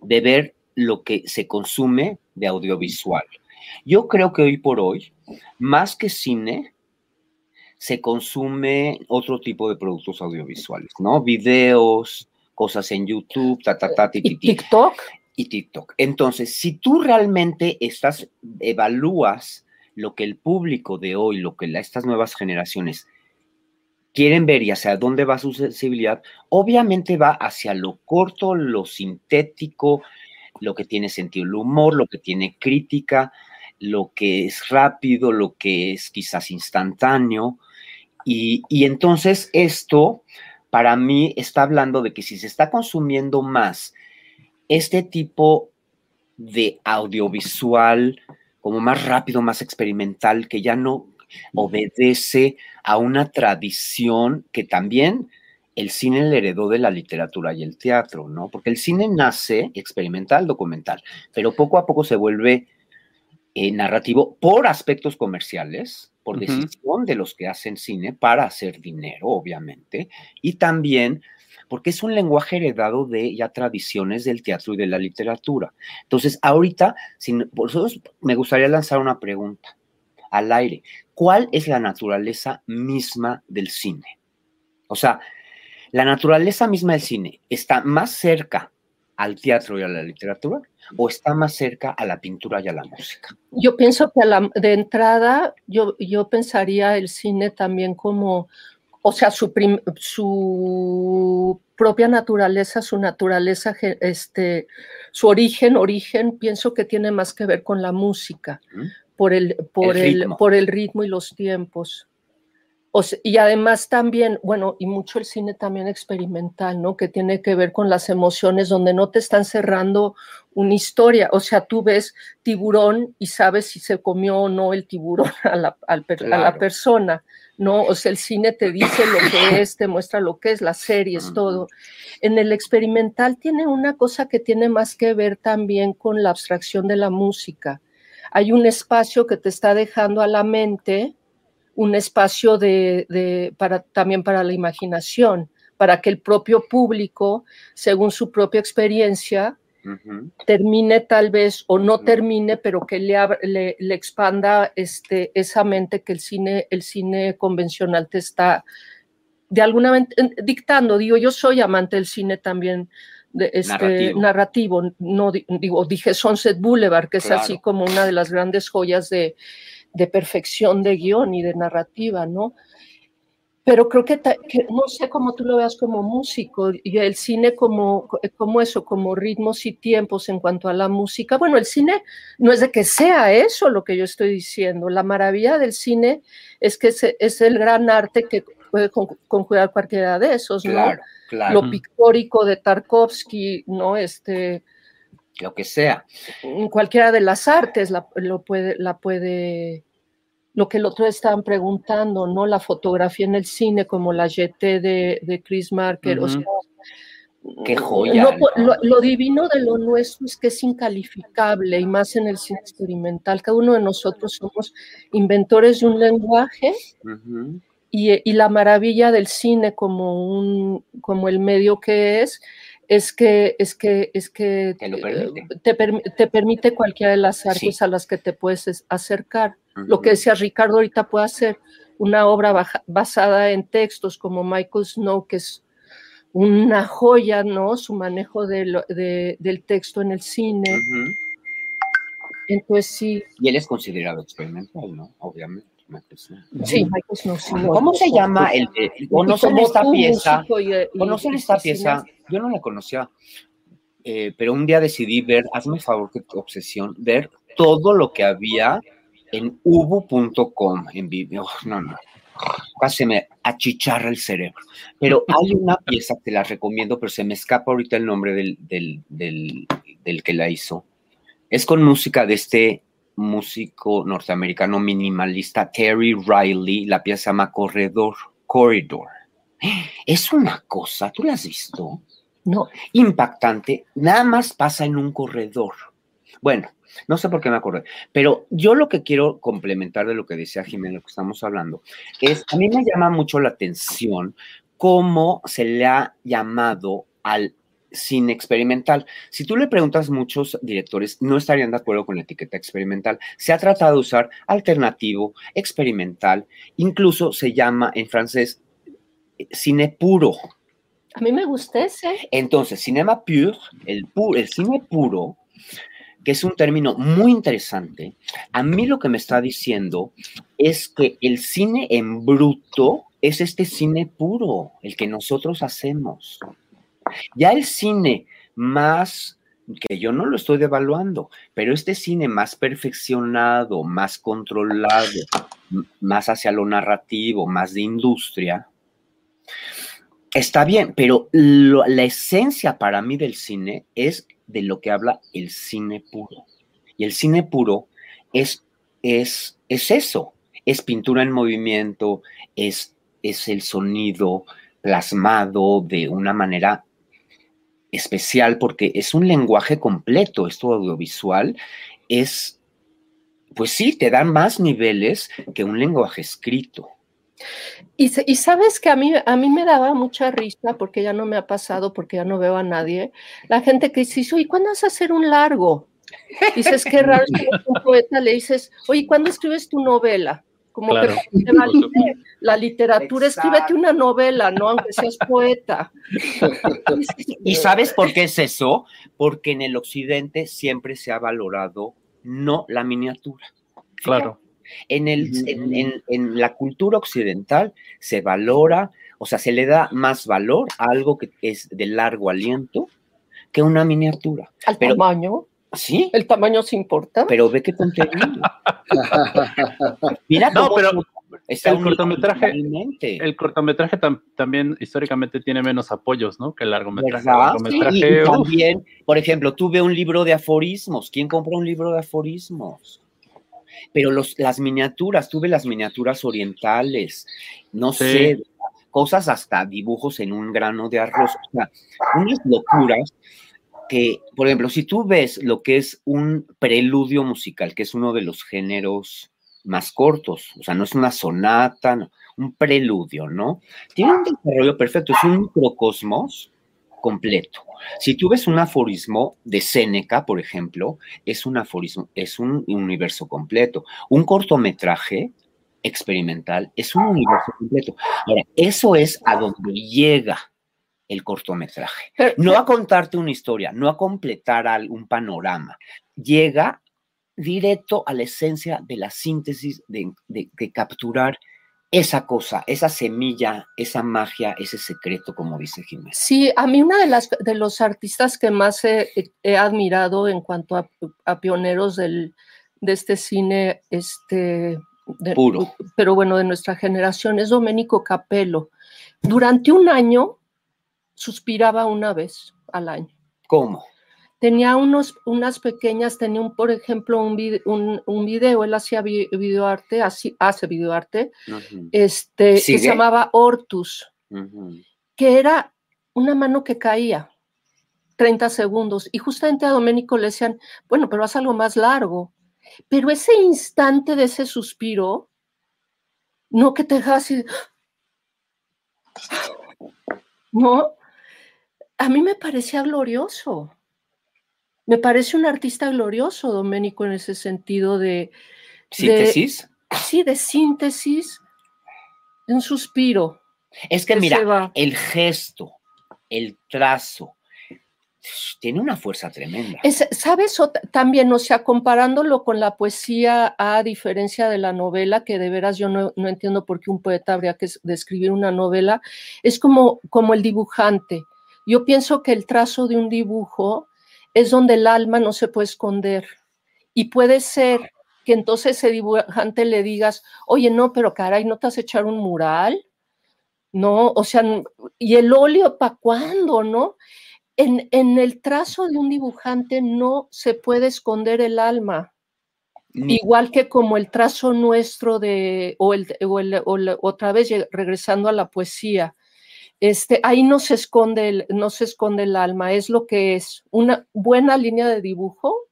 de ver lo que se consume de audiovisual. Yo creo que hoy por hoy, más que cine, se consume otro tipo de productos audiovisuales, ¿no? Videos, cosas en YouTube, ta, ta, ta, ¿Y TikTok. Y TikTok. Entonces, si tú realmente estás, evalúas lo que el público de hoy, lo que estas nuevas generaciones quieren ver y hacia dónde va su sensibilidad, obviamente va hacia lo corto, lo sintético, lo que tiene sentido el humor, lo que tiene crítica, lo que es rápido, lo que es quizás instantáneo. Y, y entonces esto, para mí, está hablando de que si se está consumiendo más este tipo de audiovisual, como más rápido, más experimental, que ya no obedece a una tradición que también el cine le heredó de la literatura y el teatro, ¿no? Porque el cine nace experimental, documental, pero poco a poco se vuelve eh, narrativo por aspectos comerciales, por decisión de los que hacen cine para hacer dinero, obviamente, y también porque es un lenguaje heredado de ya tradiciones del teatro y de la literatura. Entonces, ahorita, por eso me gustaría lanzar una pregunta al aire. ¿Cuál es la naturaleza misma del cine? O sea, la naturaleza misma del cine está más cerca al teatro y a la literatura o está más cerca a la pintura y a la música? Yo pienso que de entrada yo, yo pensaría el cine también como, o sea, su, su propia naturaleza, su naturaleza, este, su origen, origen, pienso que tiene más que ver con la música por el, por el, por el ritmo y los tiempos. Y además también, bueno, y mucho el cine también experimental, ¿no? Que tiene que ver con las emociones, donde no te están cerrando una historia. O sea, tú ves tiburón y sabes si se comió o no el tiburón [laughs] a la, a la persona, ¿no? O sea, el cine te dice lo que [coughs] es, te muestra lo que es, las series, todo. En el experimental tiene una cosa que tiene más que ver también con la abstracción de la música hay un espacio que te está dejando a la mente, un espacio de, para, también para la imaginación, para que el propio público, según su propia experiencia, termine tal vez o no termine, pero que le, le, expanda este, esa mente que el cine, el cine convencional te está de alguna manera dictando. Digo, yo soy amante del cine también este, narrativo. no digo, dije Sunset Boulevard, que es así como una de las grandes joyas de, de, perfección de guion y de narrativa, ¿no? Pero creo que, no sé cómo tú lo veas como músico y el cine como, como eso, como ritmos y tiempos en cuanto a la música. Bueno, el cine no es de que sea eso lo que yo estoy diciendo. La maravilla del cine es que es, es el gran arte que puede conjugar cualquiera de esos, ¿no? Lo pictórico de Tarkovsky, ¿no? Este, lo que sea. Cualquiera de las artes la, lo puede, la puede, lo que el otro estaban preguntando, ¿no? La fotografía en el cine, como la GT de, de Chris Marker, o sea, Qué joya. lo, divino de lo nuestro es que es incalificable y más en el cine experimental. Cada uno de nosotros somos inventores de un lenguaje y, la maravilla del cine como, un, como el medio que es, es que, es que, es que te, te, permite cualquiera de las artes a las que te puedes acercar. Lo que decía Ricardo ahorita puede ser una obra basada en textos como Michael Snow, que es una joya, ¿no? Su manejo de, del texto en el cine. Entonces sí. Y él es considerado experimental, ¿no? Obviamente. Sí. ¿Cómo se llama el ¿Conocen esta pieza? ¿Conocen esta pieza? Yo no la conocía, eh, pero un día decidí ver, hazme favor que tu obsesión, ver todo lo que había en ubu.com en video. No, no. Casi me achicharra el cerebro. Pero hay una pieza que la recomiendo, pero se me escapa ahorita el nombre del, del, del, del que la hizo. Es con música de este músico norteamericano minimalista Terry Riley, la pieza se llama Corredor, Corridor. Es una cosa, ¿tú la has visto? No. Impactante, nada más pasa en un corredor. Bueno, no sé por qué me acordé, pero yo lo que quiero complementar de lo que decía Jiménez, lo que estamos hablando, es, a mí me llama mucho la atención cómo se le ha llamado al cine experimental. Si tú le preguntas a muchos directores, no estarían de acuerdo con la etiqueta experimental. Se ha tratado de usar alternativo, experimental, incluso se llama en francés eh, cine puro. A mí me gusta ese. Entonces, cinema pur, el, el cine puro, que es un término muy interesante, a mí lo que me está diciendo es que el cine en bruto es este cine puro, el que nosotros hacemos. Ya el cine más, que yo no lo estoy devaluando, pero este cine más perfeccionado, más controlado, más hacia lo narrativo, más de industria, está bien, pero la esencia para mí del cine es de lo que habla el cine puro. Y el cine puro es, es, es eso, es pintura en movimiento, es, es el sonido plasmado de una manera especial porque es un lenguaje completo, esto audiovisual es, pues sí, te dan más niveles que un lenguaje escrito. Y, sabes que a mí, a mí me daba mucha risa, porque ya no me ha pasado, porque ya no veo a nadie, la gente que dice, oye, ¿cuándo vas a hacer un largo? Dices, qué raro, es un poeta, le dices, oye, ¿cuándo escribes tu novela? Como que la literatura, escríbete una novela, ¿no? Aunque seas poeta. ¿Y sabes por qué es eso? Porque en el occidente siempre se ha valorado no la miniatura. Claro. En, el, en, la cultura occidental se valora, o sea, se le da más valor a algo que es de largo aliento que una miniatura. ¿Al tamaño? Sí. ¿El tamaño se importa? Pero ve qué contenido. [laughs] Mira no, pero el cortometraje, el cortometraje también históricamente tiene menos apoyos, ¿no? Que el largometraje. y, también, por ejemplo, tuve un libro de aforismos. ¿Quién compró un libro de aforismos? Pero los, las miniaturas, tuve las miniaturas orientales, no sé, cosas hasta dibujos en un grano de arroz, o sea, unas locuras que, por ejemplo, si tú ves lo que es un preludio musical, que es uno de los géneros más cortos, o sea, no es una sonata, un preludio, ¿no? Tiene un desarrollo perfecto, es un microcosmos completo. Si tú ves un aforismo de Séneca, por ejemplo, es un aforismo, es un universo completo. Un cortometraje experimental es un universo completo. Ahora, eso es a donde llega el cortometraje. no a contarte una historia, no a completar un panorama. Llega directo a la esencia de la síntesis, de, capturar esa cosa, esa semilla, esa magia, ese secreto, como dice Jiménez. Sí, a mí una de las de los artistas que más he, admirado en cuanto a, pioneros del, de este cine, este, puro, pero bueno, de nuestra generación es Domenico Capello. Durante un año suspiraba una vez al año. ¿Cómo? Tenía unos, unas pequeñas, tenía un, por ejemplo, un, un, video, él hacía videoarte, así, hace videoarte, este, que se llamaba Ortus, que era una mano que caía, 30 segundos, y justamente a Doménico le decían, bueno, pero haz algo más largo. Pero ese instante de ese suspiro, no que te dejas así, [gasps] no, a mí me parecía glorioso. Me parece un artista glorioso, Doménico, en ese sentido de... ¿Síntesis? sí, de síntesis, de un suspiro. Es que, mira, el gesto, el trazo, tiene una fuerza tremenda. ¿Sabes? También, o sea, comparándolo con la poesía, a diferencia de la novela, que de veras yo no, entiendo por qué un poeta habría que describir una novela, es como, como el dibujante. Yo pienso que el trazo de un dibujo es donde el alma no se puede esconder. Y puede ser que entonces ese dibujante le digas, oye, no, pero caray, ¿no te has echar un mural? No, o sea, ¿y el óleo para cuándo, no? En, en, el trazo de un dibujante no se puede esconder el alma. Igual que como el trazo nuestro de, o, el, o, el, o otra vez regresando a la poesía, este, ahí no se, esconde el, no se esconde el alma, es lo que es. Una buena línea de dibujo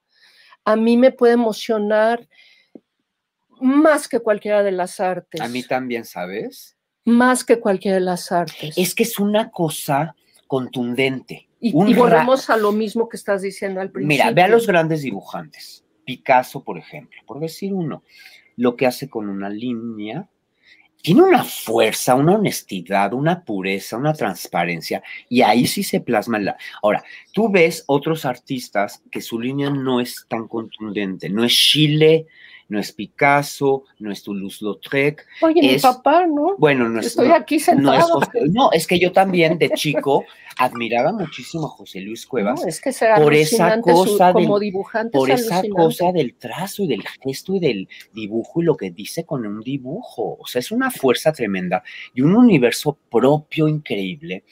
a mí me puede emocionar más que cualquiera de las artes. A mí también, ¿sabes? Más que cualquiera de las artes. Es que es una cosa contundente. Y, volvemos a lo mismo que estás diciendo al principio. Mira, ve a los grandes dibujantes. Picasso, por ejemplo, por decir uno, lo que hace con una línea tiene una fuerza, una honestidad, una pureza, una transparencia, y ahí sí se plasma la... Ahora, tú ves otros artistas que su línea no es tan contundente, no es Chile, no es Picasso, no es Toulouse-Lautrec. Oye, mi es- papá, ¿no? Bueno, no es, Estoy no- aquí no sentada. es José- no, es que yo también de chico admiraba muchísimo a José Luis [laughs] Cuevas No, es que será por esa su- cosa del- como dibujante. por es esa cosa del trazo y del gesto y del dibujo y lo que dice con un dibujo. O sea, es una fuerza tremenda y un universo propio increíble.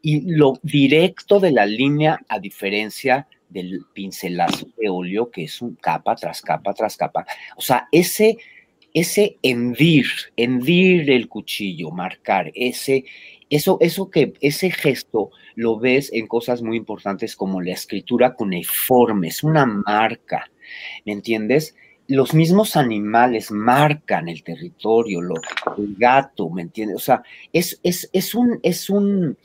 Y lo directo de la línea, a diferencia del pincelazo de óleo, que es un capa tras capa tras capa. O sea, ese, ese hendir, hendir el cuchillo, marcar, ese, eso, eso que, ese gesto lo ves en cosas muy importantes como la escritura cuneiforme, es una marca, ¿me entiendes? Los mismos animales marcan el territorio, lo, el gato, ¿me entiendes? O sea, es, es, es un, es un,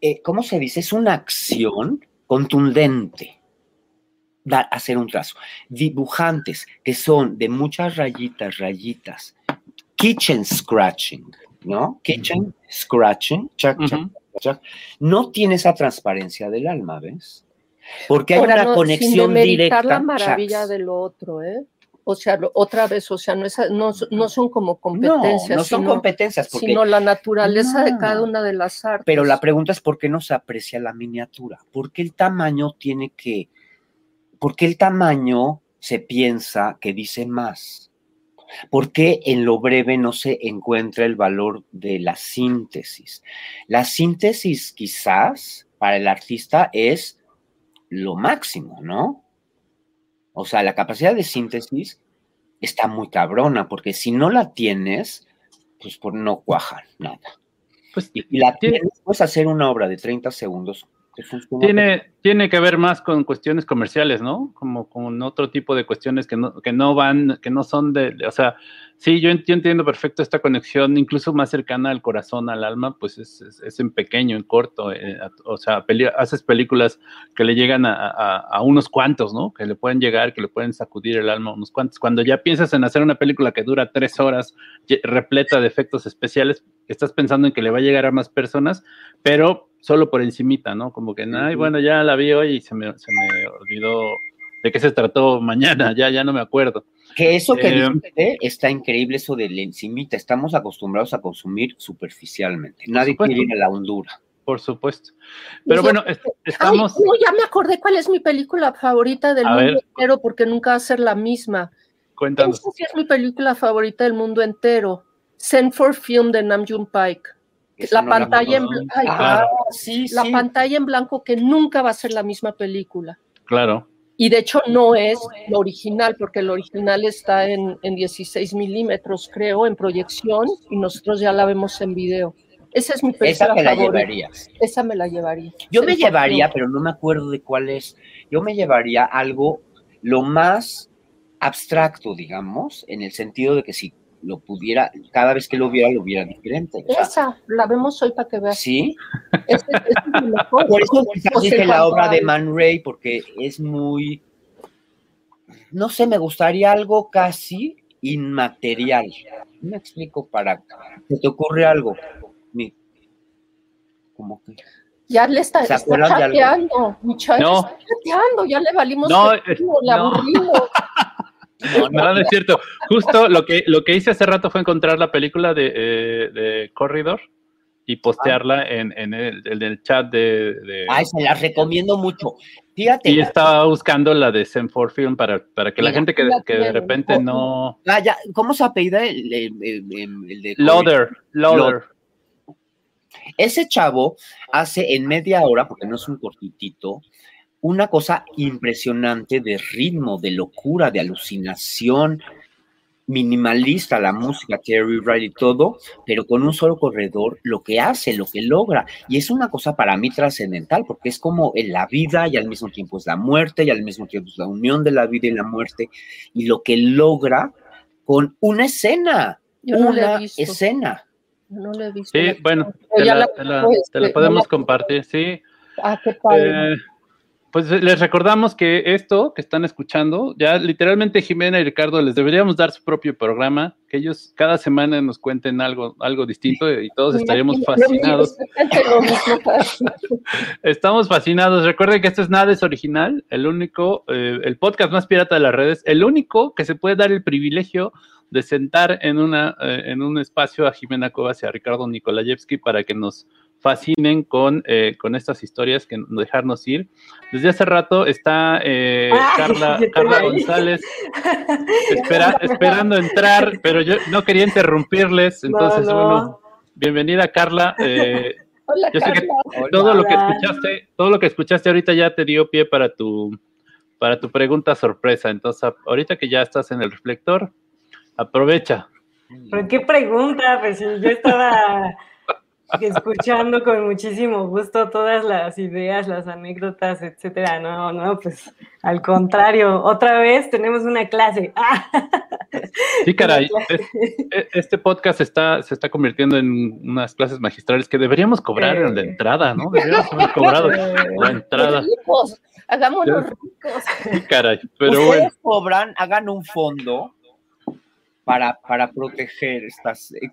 eh, ¿cómo se dice? Es una acción contundente dar, hacer un trazo. Dibujantes que son de muchas rayitas, rayitas, kitchen scratching, ¿no? Kitchen scratching, chac, chac, chac. no tiene esa transparencia del alma, ¿ves? Porque hay Ahora, una no, conexión sin directa. la maravilla chacs. del otro, ¿eh? O sea, otra vez, o sea, no, es, no, no son como No, competencias, no son sino, competencias, porque sino la naturaleza de No. cada una de las artes. Pero la pregunta es por qué no se aprecia la miniatura. ¿Por qué el tamaño tiene que, por qué el tamaño se piensa que dice más? ¿Por qué en lo breve no se encuentra el valor de la síntesis? La síntesis quizás para el artista es lo máximo, ¿no? O sea, la capacidad de síntesis está muy cabrona, porque si no la tienes, pues por no cuaja nada. Pues Y y la Tiene- tienes, puedes hacer una obra de 30 segundos que. Tiene, tiene que ver más con cuestiones comerciales, ¿no? Como con otro tipo de cuestiones que no, que no van, que no son de, de- o sea, sí, yo, ent- yo entiendo perfecto esta conexión, incluso más cercana al corazón, al alma, pues es, es- es en pequeño, en corto, eh, a- o sea, peli- haces películas que le llegan a, a- a unos cuantos, ¿no? Que le pueden llegar, que le pueden sacudir el alma a unos cuantos. Cuando ya piensas en hacer una película que dura tres horas, repleta de efectos especiales, estás pensando en que le va a llegar a más personas, pero solo por encimita, ¿no? Como que, ay, bueno, ya la vi hoy y se me, se me olvidó de qué se trató mañana, ya, ya no me acuerdo. Que eso que Eh, dijiste está increíble, eso del encimita. Estamos acostumbrados a consumir superficialmente. Nadie supuesto. quiere ir a la hondura. Por supuesto. Pero bueno, es- Ay, estamos... no, ya me acordé cuál es mi película favorita del A mundo ver. entero, porque nunca va a ser la misma. Cuéntanos. Esa sí es mi película favorita del mundo entero. Send for Film de Nam June Pike. La no pantalla en, conozco. bl- ay, Claro. Ah, sí, la sí. pantalla en blanco que nunca va a ser la misma película. Claro. Y de hecho no es lo original, porque el original está en, en 16 milímetros, creo, en proyección, y nosotros ya la vemos en video. Esa es mi película Esa te la favorita. llevarías. Esa me la llevaría. Yo me llevaría, pero no me acuerdo de cuál es. Yo me llevaría algo lo más abstracto, digamos, en el sentido de que si lo pudiera, cada vez que lo viera, lo viera diferente. O sea, Esa, la vemos hoy para que veas. sí, es mejor. por eso quizás José dije la obra de. Man Ray, porque es muy, no sé, me gustaría algo casi inmaterial. Me explico para, ¿se te ocurre algo? Como que... Ya le está, ¿Se está chateando. Chava No. está chateando, ya le valimos. No, el no. aburrimos. No, No, no es cierto. Justo lo que, lo que hice hace rato fue encontrar la película de, eh, de Corridor y postearla en, en el, en el chat de... de- Ay, se las recomiendo mucho. Fíjate, y estaba buscando la de Zen for Film para, para que la gente que, que de repente ¿no? no... Ah, ya, ¿cómo se apellida el, el- el- el- el de Loader, Loader. Ese chavo hace en media hora, porque no es un cortitito, una cosa impresionante de ritmo, de locura, de alucinación, minimalista la música, Terry Wright y todo, pero con un solo corredor, lo que hace, lo que logra. Y es una cosa para mí trascendental, porque es como en la vida y al mismo tiempo es la muerte y al mismo tiempo es la unión de la vida y la muerte, y lo que logra con una escena, Yo una escena. No la he visto. Sí, bueno, te la, la te la- tengo, te la podemos compartir, sí. Ah, qué padre. Eh, pues les recordamos que esto que están escuchando, ya literalmente Jimena y Ricardo les deberíamos dar su propio programa, que ellos cada semana nos cuenten algo, algo distinto y todos estaríamos fascinados. [laughs] Estamos fascinados. Recuerden que esto es nada es original, el único, eh, el podcast más pirata de las redes, el único que se puede dar el privilegio de sentar en, una, eh, en un espacio a Jimena Cobas y a Ricardo Nikolayevsky para que nos fascinen con, eh, con estas historias, que dejarnos ir. Desde hace rato está eh, Carla, [laughs] Carla González [laughs] espera, esperando entrar, pero yo no quería interrumpirles, entonces, bueno, bienvenida Carla. Eh, Hola, yo sé que Carla. todo lo que escuchaste, todo lo que escuchaste ahorita ya te dio pie para tu, para tu pregunta sorpresa. Entonces, ahorita que ya estás en el reflector, aprovecha. ¿Pero qué pregunta? Pues yo estaba escuchando con muchísimo gusto todas las ideas, las anécdotas, etcétera. No, no, pues al contrario, otra vez tenemos una clase. [laughs] Sí, caray. es- e- este podcast está, se está convirtiendo en unas clases magistrales que deberíamos cobrar en la Eh. entrada, ¿no? Deberíamos haber [laughs] cobrado la entrada. Ricos, hagámonos ricos. Sí, caray. Pero Ustedes bueno, cobran, hagan un fondo para, para proteger estas, eh,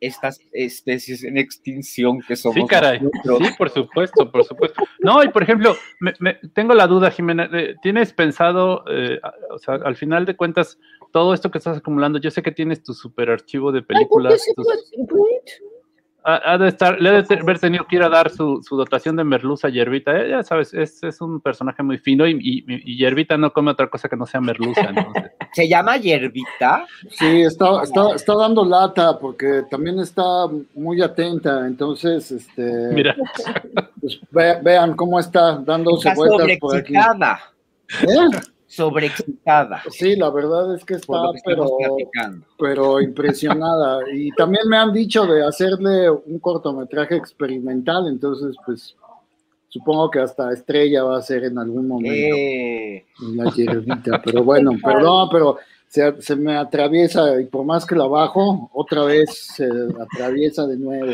estas especies en extinción que somos. sí, caray. nosotros. Sí, por supuesto, por supuesto. No, y por ejemplo, me- me- tengo la duda, Jimena, eh, ¿tienes pensado, eh, o sea, al final de cuentas, todo esto que estás acumulando, yo sé que tienes tu super archivo de Ay, ¿por qué películas, tus-. Ha, ha de estar, le ha de haber tenido que ir a dar su, su dotación de merluza a Yerbita. Eh, ya sabes, es, es un personaje muy fino y, y, y Yerbita no come otra cosa que no sea merluza. entonces. [laughs] Se llama hierbita. Sí, está, está, está dando lata porque también está muy atenta. Entonces, este, Mira, pues, ve- vean cómo está dándose Está vueltas por aquí. ¿Eh? Sobreexcitada. Sí, la verdad es que está, que pero impresionada. Y también me han dicho de hacerle un cortometraje experimental, entonces, pues, supongo que hasta estrella va a ser en algún momento. Eh, La hierbita, pero bueno, perdón, pero se, se me atraviesa y por más que la bajo, otra vez se atraviesa de nuevo.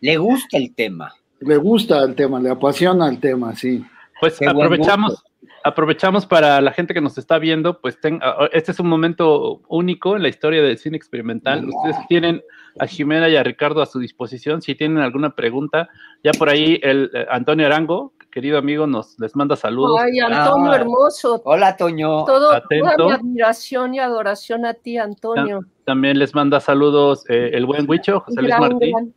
le gusta el tema. Le gusta el tema, le apasiona el tema, sí. Pues Qué aprovechamos, aprovechamos para la gente que nos está viendo, pues ten- a- este es un momento único en la historia del cine experimental. Ustedes tienen a Jimena y a Ricardo a su disposición. Si tienen alguna pregunta, ya por ahí el eh, Antonio Arango, querido amigo, nos les manda saludos. Ay, Antonio Ah. hermoso. Hola, Toño. Todo, toda mi admiración y adoración a ti, Antonio. También les manda saludos eh, el buen Huicho, José Luis Gran, Martín.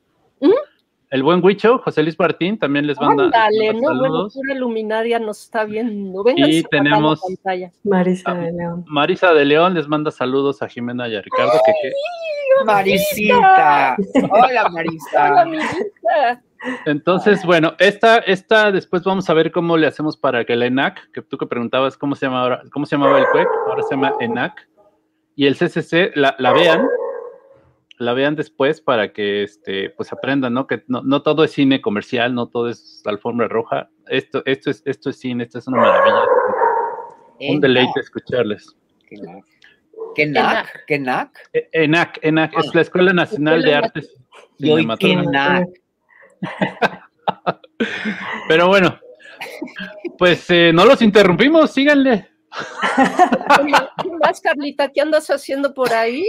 El buen Huicho, José Luis Martín, también les manda, Ándale, no, bueno, saludos. pura luminaria nos está viendo. Venga, Y tenemos- pantalla. Marisa Ah. de León. Marisa de León les manda saludos a Jimena y a Ricardo. que- que- Marisita. Hola, Hola, Marisa. mi hija. entonces, bueno, esta, esta después vamos a ver cómo le hacemos para que la ENAC, que tú que preguntabas cómo se llama ahora, cómo se llamaba el CUEC, ahora se llama ENAC, y el CCC la, la vean, la vean después para que este, pues aprendan, ¿no? Que no, no todo es cine comercial, no todo es alfombra roja. Esto, esto es, esto es cine, esto es una maravilla. Un deleite escucharles. ¿Qué nac? E- ENAC, ENAC, es la Escuela Nacional de Artes Y hoy qué Cinematográficas. Pero bueno, pues eh, no los interrumpimos, síganle. [laughs] ¿Qué más, Carlita? ¿Qué andas haciendo por ahí?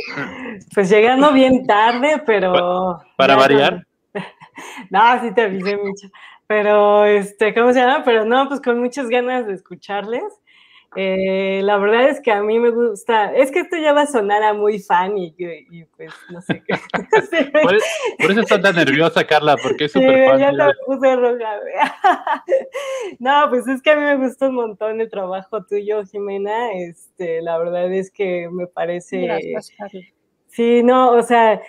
Pues llegando bien tarde, pero. Para ya variar. [laughs] No, sí te avisé mucho. Pero, este, ¿cómo se llama? Pero no, pues con muchas ganas de escucharles. Eh, la verdad es que a mí me gusta, es que esto ya va a sonar a muy fan y, y, pues no sé qué. [laughs] Sí, Por, por eso está tan nerviosa, Carla, porque es Sí, súper fan. ya te puse roja. [laughs] No, pues es que a mí me gusta un montón el trabajo tuyo, Jimena. Este, la verdad es que me parece. Gracias, Carla. Sí, no, o sea,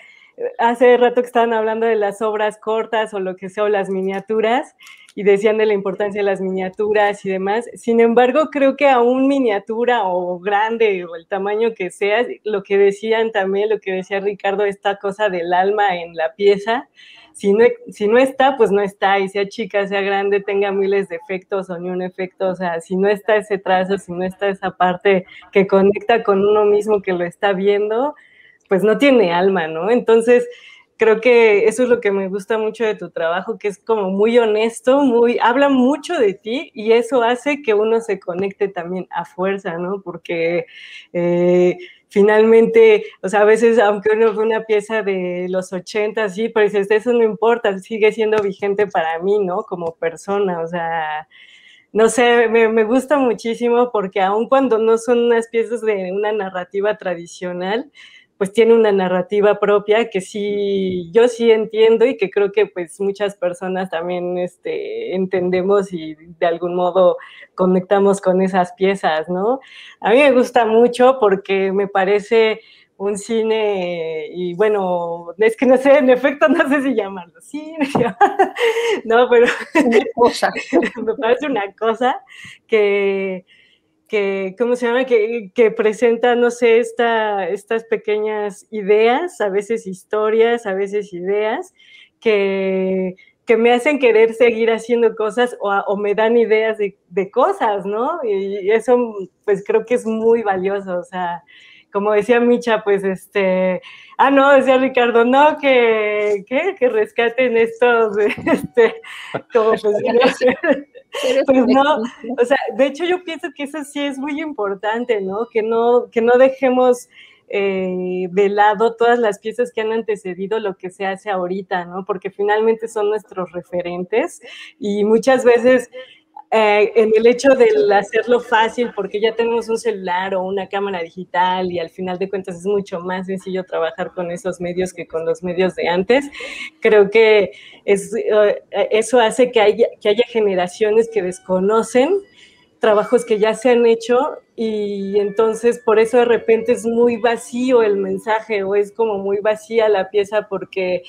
hace rato que estaban hablando de las obras cortas o lo que sea, o las miniaturas, y decían de la importancia de las miniaturas y demás. Sin embargo, creo que aún miniatura o grande o el tamaño que sea, lo que decían también, lo que decía Ricardo, esta cosa del alma en la pieza, si no, si no está, pues no está, y sea chica, sea grande, tenga miles de efectos o ni un efecto, o sea, si no está ese trazo, si no está esa parte que conecta con uno mismo que lo está viendo, pues no tiene alma, ¿no? Entonces, creo que eso es lo que me gusta mucho de tu trabajo, que es como muy honesto, muy, habla mucho de ti y eso hace que uno se conecte también a fuerza, ¿no? Porque eh, finalmente, o sea, a veces, aunque uno fue una pieza de los 80, sí, pero dices, eso no importa, sigue siendo vigente para mí, ¿no? Como persona, o sea, no sé, me, me, gusta muchísimo porque aun cuando no son unas piezas de una narrativa tradicional, pues tiene una narrativa propia que sí, yo sí entiendo y que creo que pues muchas personas también este, entendemos y de algún modo conectamos con esas piezas, ¿no? A mí me gusta mucho porque me parece un cine y bueno, es que no sé, en efecto [laughs] no sé si llamarlo cine, [laughs] no, pero [laughs] me parece una cosa que que, ¿cómo se llama? Que, que presenta, no sé, esta, estas pequeñas ideas, a veces historias, a veces ideas, que, que me hacen querer seguir haciendo cosas o, o me dan ideas de, de, cosas, ¿no? Y eso, pues creo que es muy valioso, o sea, como decía Micha, pues este, ah, no, decía Ricardo, no, que, que, que rescaten estos, [laughs] este, como pues, [laughs] pues no, o sea, de hecho yo pienso que eso sí es muy importante, ¿no? Que no, que no dejemos eh, de lado todas las piezas que han antecedido lo que se hace ahorita, ¿no? Porque finalmente son nuestros referentes y muchas veces eh, en el hecho de hacerlo fácil, porque ya tenemos un celular o una cámara digital y al final de cuentas es mucho más sencillo trabajar con esos medios que con los medios de antes, creo que eh, eso hace que haya, que haya generaciones que desconocen trabajos que ya se han hecho y entonces por eso de repente es muy vacío el mensaje o es como muy vacía la pieza porque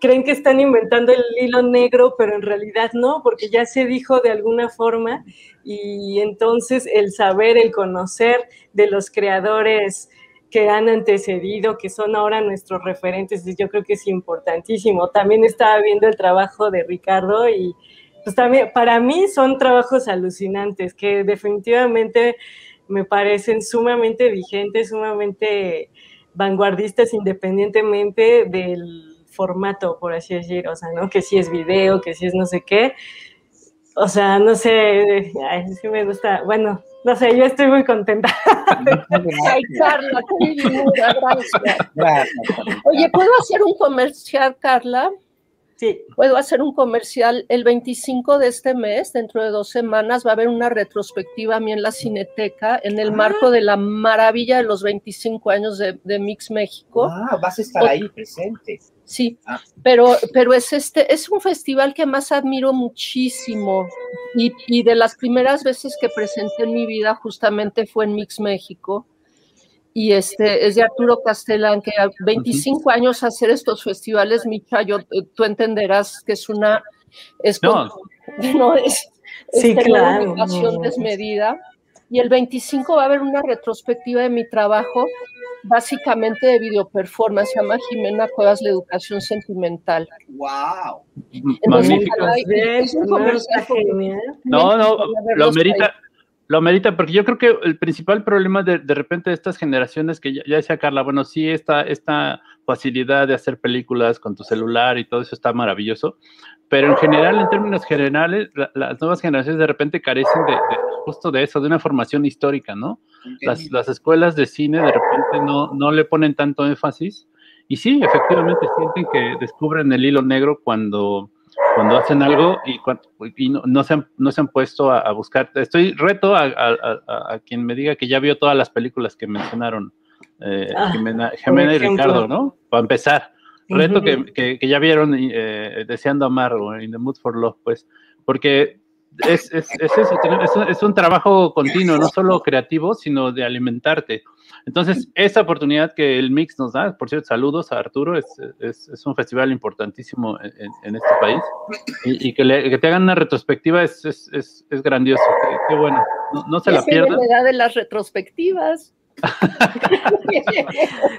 creen que están inventando el hilo negro, pero en realidad no, porque ya se dijo de alguna forma y entonces el saber, el conocer de los creadores que han antecedido, que son ahora nuestros referentes, yo creo que es importantísimo. También estaba viendo el trabajo de Ricardo y pues también para mí son trabajos alucinantes que definitivamente me parecen sumamente vigentes, sumamente vanguardistas independientemente del formato, por así decir, o sea, ¿no? Que si es video, que si es no sé qué. O sea, no sé, ay, sí me gusta, bueno, no sé, yo estoy muy contenta. [laughs] Ay, Carla, qué gracias. Oye, ¿puedo hacer un comercial, Carla? Sí. Puedo hacer un comercial. El 25 de este mes, dentro de dos semanas, va a haber una retrospectiva a mí en la Cineteca, en el marco de la maravilla de los 25 años de, de Mix México. Ah, vas a estar ahí presente. Sí, ah. pero, pero es, este, es un festival que más admiro muchísimo y, y, de las primeras veces que presenté en mi vida justamente fue en Mix México y este es de Arturo Castellán, que a 25 años hacer estos festivales, Micha, yo, tú entenderás que es una... Es no. [laughs] no es, sí, es claro. una desmedida. Y el 25 va a haber una retrospectiva de mi trabajo básicamente de video performance, se llama Jimena Cuevas la educación sentimental. ¡Wow! Es un no, no, lo merita, lo merita, porque yo creo que el principal problema de, de repente de estas generaciones, que ya, ya, decía Carla, bueno, sí, esta, esta facilidad de hacer películas con tu celular y todo eso está maravilloso, pero en general, en términos generales, la, las nuevas generaciones de repente carecen de, de, justo de eso, de una formación histórica, ¿no? Las, las, escuelas de cine de repente no, no le ponen tanto énfasis y sí, efectivamente sienten que descubren el hilo negro cuando, cuando hacen algo y, cuando, y no, no, se han, no se han puesto a, a buscar. Estoy reto a, a, a, quien me diga que ya vio todas las películas que mencionaron eh, ah, Jimena, Jimena y Ricardo, ¿no? Para empezar. Reto uh -huh. que, que, que, ya vieron eh, Deseando Amar o In the Mood for Love, pues, porque es, es, es eso, es, es, un trabajo continuo, no solo creativo, sino de alimentarte. Entonces, esta oportunidad que el Mix nos da, por cierto, saludos a Arturo, es, es un festival importantísimo en, en este país, y, y que, le, que, te hagan una retrospectiva es, grandioso, qué, qué, bueno, no, no se la pierdan. la de las retrospectivas. [laughs]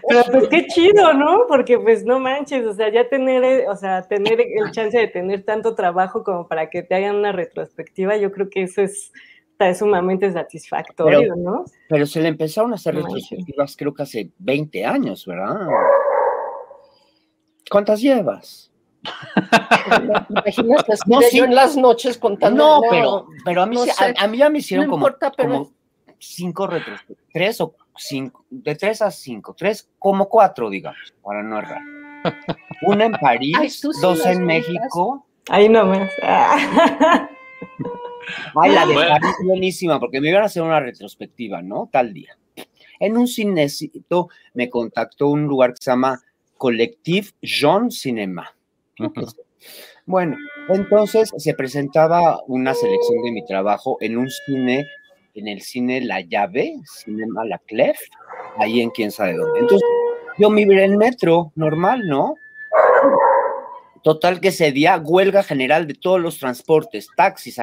Pero pues qué chido, ¿no? Porque pues no manches, o sea, ya tener, o sea, tener el chance de tener tanto trabajo como para que te hagan una retrospectiva, yo creo que eso es, es sumamente satisfactorio, pero, ¿no? Pero se le empezaron a hacer no retrospectivas creo que hace 20 años, ¿verdad? ¿Cuántas llevas? Imagínate, [laughs] No, sí. yo en las noches contando. No, pero, pero a, mí, no sé. a, a mí ya me hicieron No como, importa, pero- como cinco retros, tres o cinco, de tres a cinco, tres, como cuatro, digamos, para no errar. [laughs] Una en París, Ay, tú sí dos en. México. Ahí nomás. Ah. [laughs] Ay, la de Bueno. París buenísima, porque me iban a hacer una retrospectiva, ¿no? Tal día. En un cinecito me contactó un lugar que se llama Collectif Jean Cinema. Bueno, entonces se presentaba una selección de mi trabajo en un cine, en el cine La Llave, Cinema La Clef, ahí en quién sabe dónde. Entonces, yo me iba en metro, normal, ¿no? Total que ese día, huelga general de todos los transportes, taxis,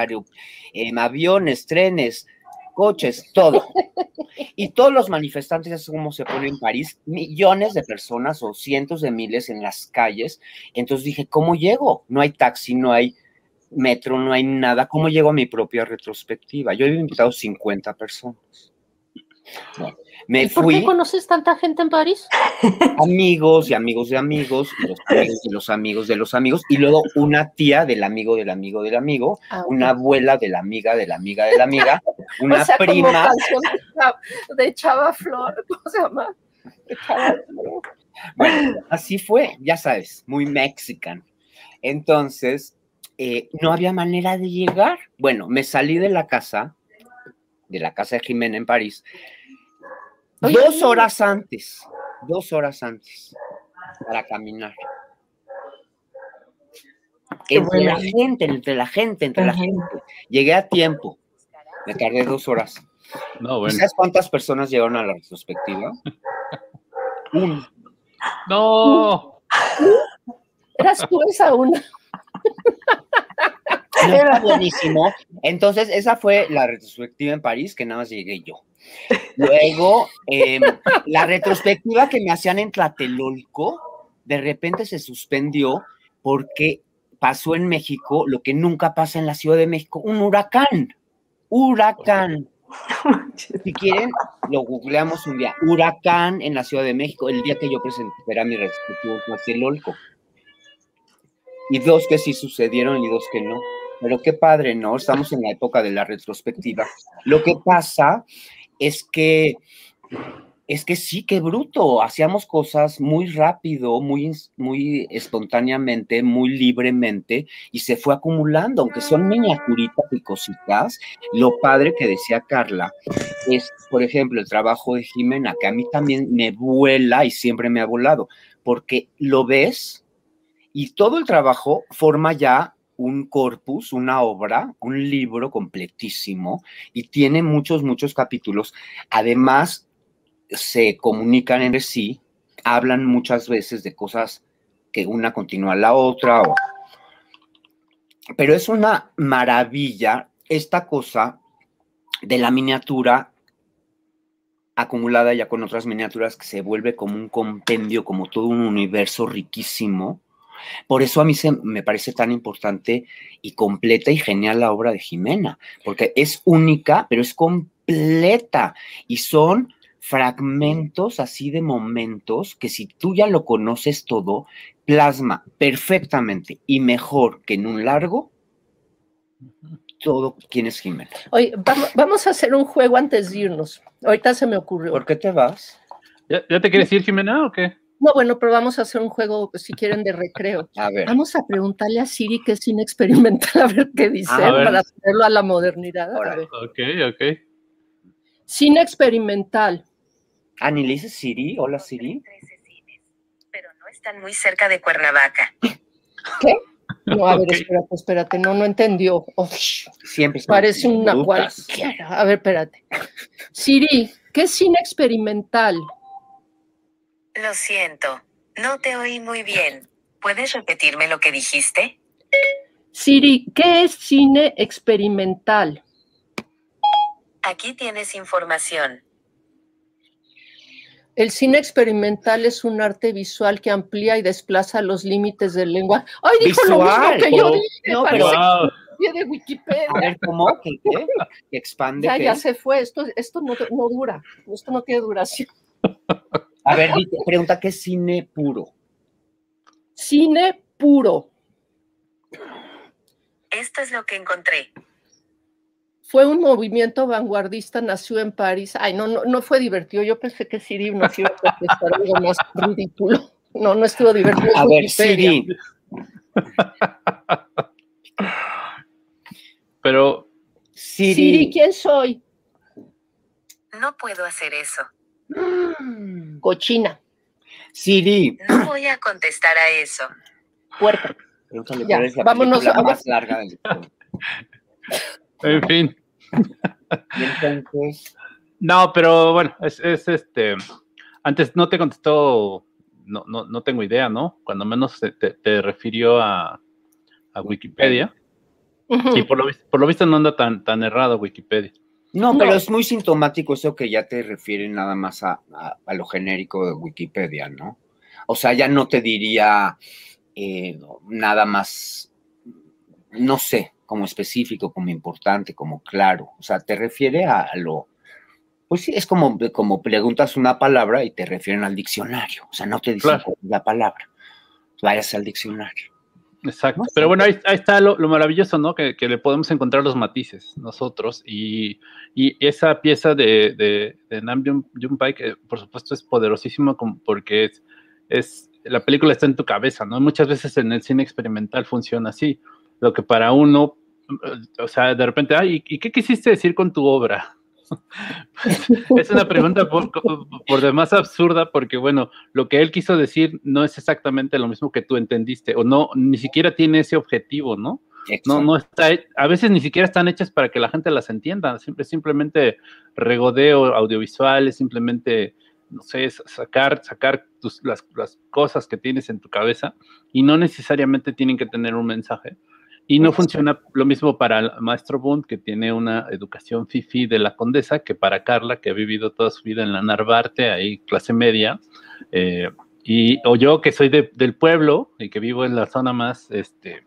em, aviones, trenes, coches, todo. Y todos los manifestantes, así como se pone en París, millones de personas o cientos de miles en las calles. Entonces dije, ¿cómo llego? No hay taxi, no hay metro, no hay nada. ¿Cómo llego a mi propia retrospectiva? Yo había invitado 50 personas. Me ¿Y por fui qué conoces tanta gente en París? amigos y amigos de amigos, y los amigos de los amigos de los amigos, y luego una tía del amigo del amigo del amigo, Ah, una abuela de la amiga de la amiga de la amiga, [laughs] una o sea, como prima. canción de Chava, de Chava Flor, ¿cómo se llama? De Chava Flor. Bueno, así fue, ya sabes, muy mexican. Entonces, eh, no había manera de llegar. Bueno, me salí de la casa, de la casa de Jimena en París, Oye, dos horas antes, dos horas antes, para caminar. Entre la gente, entre la gente, entre la gente. Llegué a tiempo. Me tardé dos horas. No, ¿Y bueno. ¿Sabes cuántas personas llegaron a la retrospectiva? [laughs] Una. No. Eras tú esa una. No, está buenísimo. Entonces, esa fue la retrospectiva en París, que nada más llegué yo. Luego, em, la retrospectiva que me hacían en Tlatelolco, de repente se suspendió porque pasó en México lo que nunca pasa en la Ciudad de México, un huracán. Huracán. Si quieren, lo googleamos un día. Huracán en la Ciudad de México, el día que yo presenté era mi retrospectiva en Tlatelolco. Y dos que sí sucedieron y dos que no. Pero qué padre, ¿no? Estamos en la época de la retrospectiva. Lo que pasa es que, es que sí, qué bruto. Hacíamos cosas muy rápido, muy, muy espontáneamente, muy libremente, y se fue acumulando, aunque son miniaturitas y cositas. Lo padre que decía Carla es, por ejemplo, el trabajo de Jimena, que a mí también me vuela y siempre me ha volado, porque lo ves y todo el trabajo forma ya un corpus, una obra, un libro completísimo y tiene muchos, muchos capítulos. Además, se comunican entre sí, hablan muchas veces de cosas que una continúa a la otra. Pero es una maravilla esta cosa de la miniatura acumulada ya con otras miniaturas que se vuelve como un compendio, como todo un universo riquísimo. Por eso a mí se, me parece tan importante y completa y genial la obra de Jimena, porque es única, pero es completa y son fragmentos así de momentos que si tú ya lo conoces todo, plasma perfectamente y mejor que en un largo todo quién es Jimena. Oye, vamos, vamos a hacer un juego antes de irnos. Ahorita se me ocurrió. ¿Por qué te vas? ¿Ya, ya te quieres ir, Jimena, o qué? No, bueno, pero vamos a hacer un juego, si quieren, de recreo. [laughs] A ver, Vamos a preguntarle a Siri qué es cine experimental, [laughs] a ver qué dice, ver. para hacerlo a la modernidad. A ver. Ok, ok. Cine experimental. ah, ni le dices Siri, hola Siri. pero no están muy cerca de Cuernavaca. No, a ver, Ok. espérate, espérate, no, no entendió. Uf, Siempre parece una brutas. cualquiera. A ver, espérate. Siri, ¿qué es cine experimental? Lo siento, no te oí muy bien. ¿Puedes repetirme lo que dijiste? Siri, ¿qué es cine experimental? Aquí tienes información. El cine experimental es un arte visual que amplía y desplaza los límites del lenguaje. ¡Ay, dijo lo Visual, mismo que yo dije! no, pero- Wow. que de Wikipedia. A ver, ¿cómo? ¿Qué? qué? ¿Que expande? Ya, qué? ya se fue. Esto, esto no, no dura. Esto no tiene duración. [laughs] A ver, dite, pregunta, ¿qué es cine puro? Cine puro. Esto es lo que encontré. Fue un movimiento vanguardista, nació en París. Ay, no, no, no fue divertido. Yo pensé que Siri nos iba a contestar algo más ridículo. No, no estuvo divertido. A ver. Siri, Pero Siri, Siri, ¿quién soy? No puedo hacer eso. [gasps] Cochina, Siri. No voy a contestar a eso. puerca. Pregúntale Ya, cuál es la vámonos película a- más larga del en fin. Y entonces, No, pero bueno, es, es este. Antes no te contestó, no, no, no tengo idea, ¿no? Cuando menos te, te- te refirió a, a Wikipedia. Y por lo, por lo visto no anda tan, tan errado Wikipedia. No, No. pero es muy sintomático eso que ya te refieren nada más a, a- a lo genérico de Wikipedia, ¿no? O sea, ya no te diría eh, nada más, no sé, como específico, como importante, como claro. O sea, te refiere a, a lo, pues sí, es como, como preguntas una palabra y te refieren al diccionario. O sea, no te dicen Claro. la palabra. Vayas al diccionario. Exacto. Pero bueno, ahí, ahí está lo, lo maravilloso, ¿no? Que, que le podemos encontrar los matices nosotros. Y, y esa pieza de, de, de Nam June, que por supuesto, es poderosísimo como- porque es, es, la película está en tu cabeza, ¿no? Muchas veces en el cine experimental funciona así. Lo que para uno, eh, o sea, de repente, ay, ¿y qué quisiste decir con tu obra? [laughs] es una pregunta por, por demás absurda porque, bueno, lo que él quiso decir no es exactamente lo mismo que tú entendiste o no, ni siquiera tiene ese objetivo, ¿no? No, no está, a veces ni siquiera están hechas para que la gente las entienda, siempre simplemente regodeo audiovisual, es simplemente, no sé, sacar, sacar tus, las, las cosas que tienes en tu cabeza y no necesariamente tienen que tener un mensaje. Y no funciona lo mismo para el maestro Bund, que tiene una educación fifi de la condesa, que para Carla, que ha vivido toda su vida en la Narvarte, ahí clase media, eh, y, o yo que soy de- del pueblo y que vivo en la zona más este,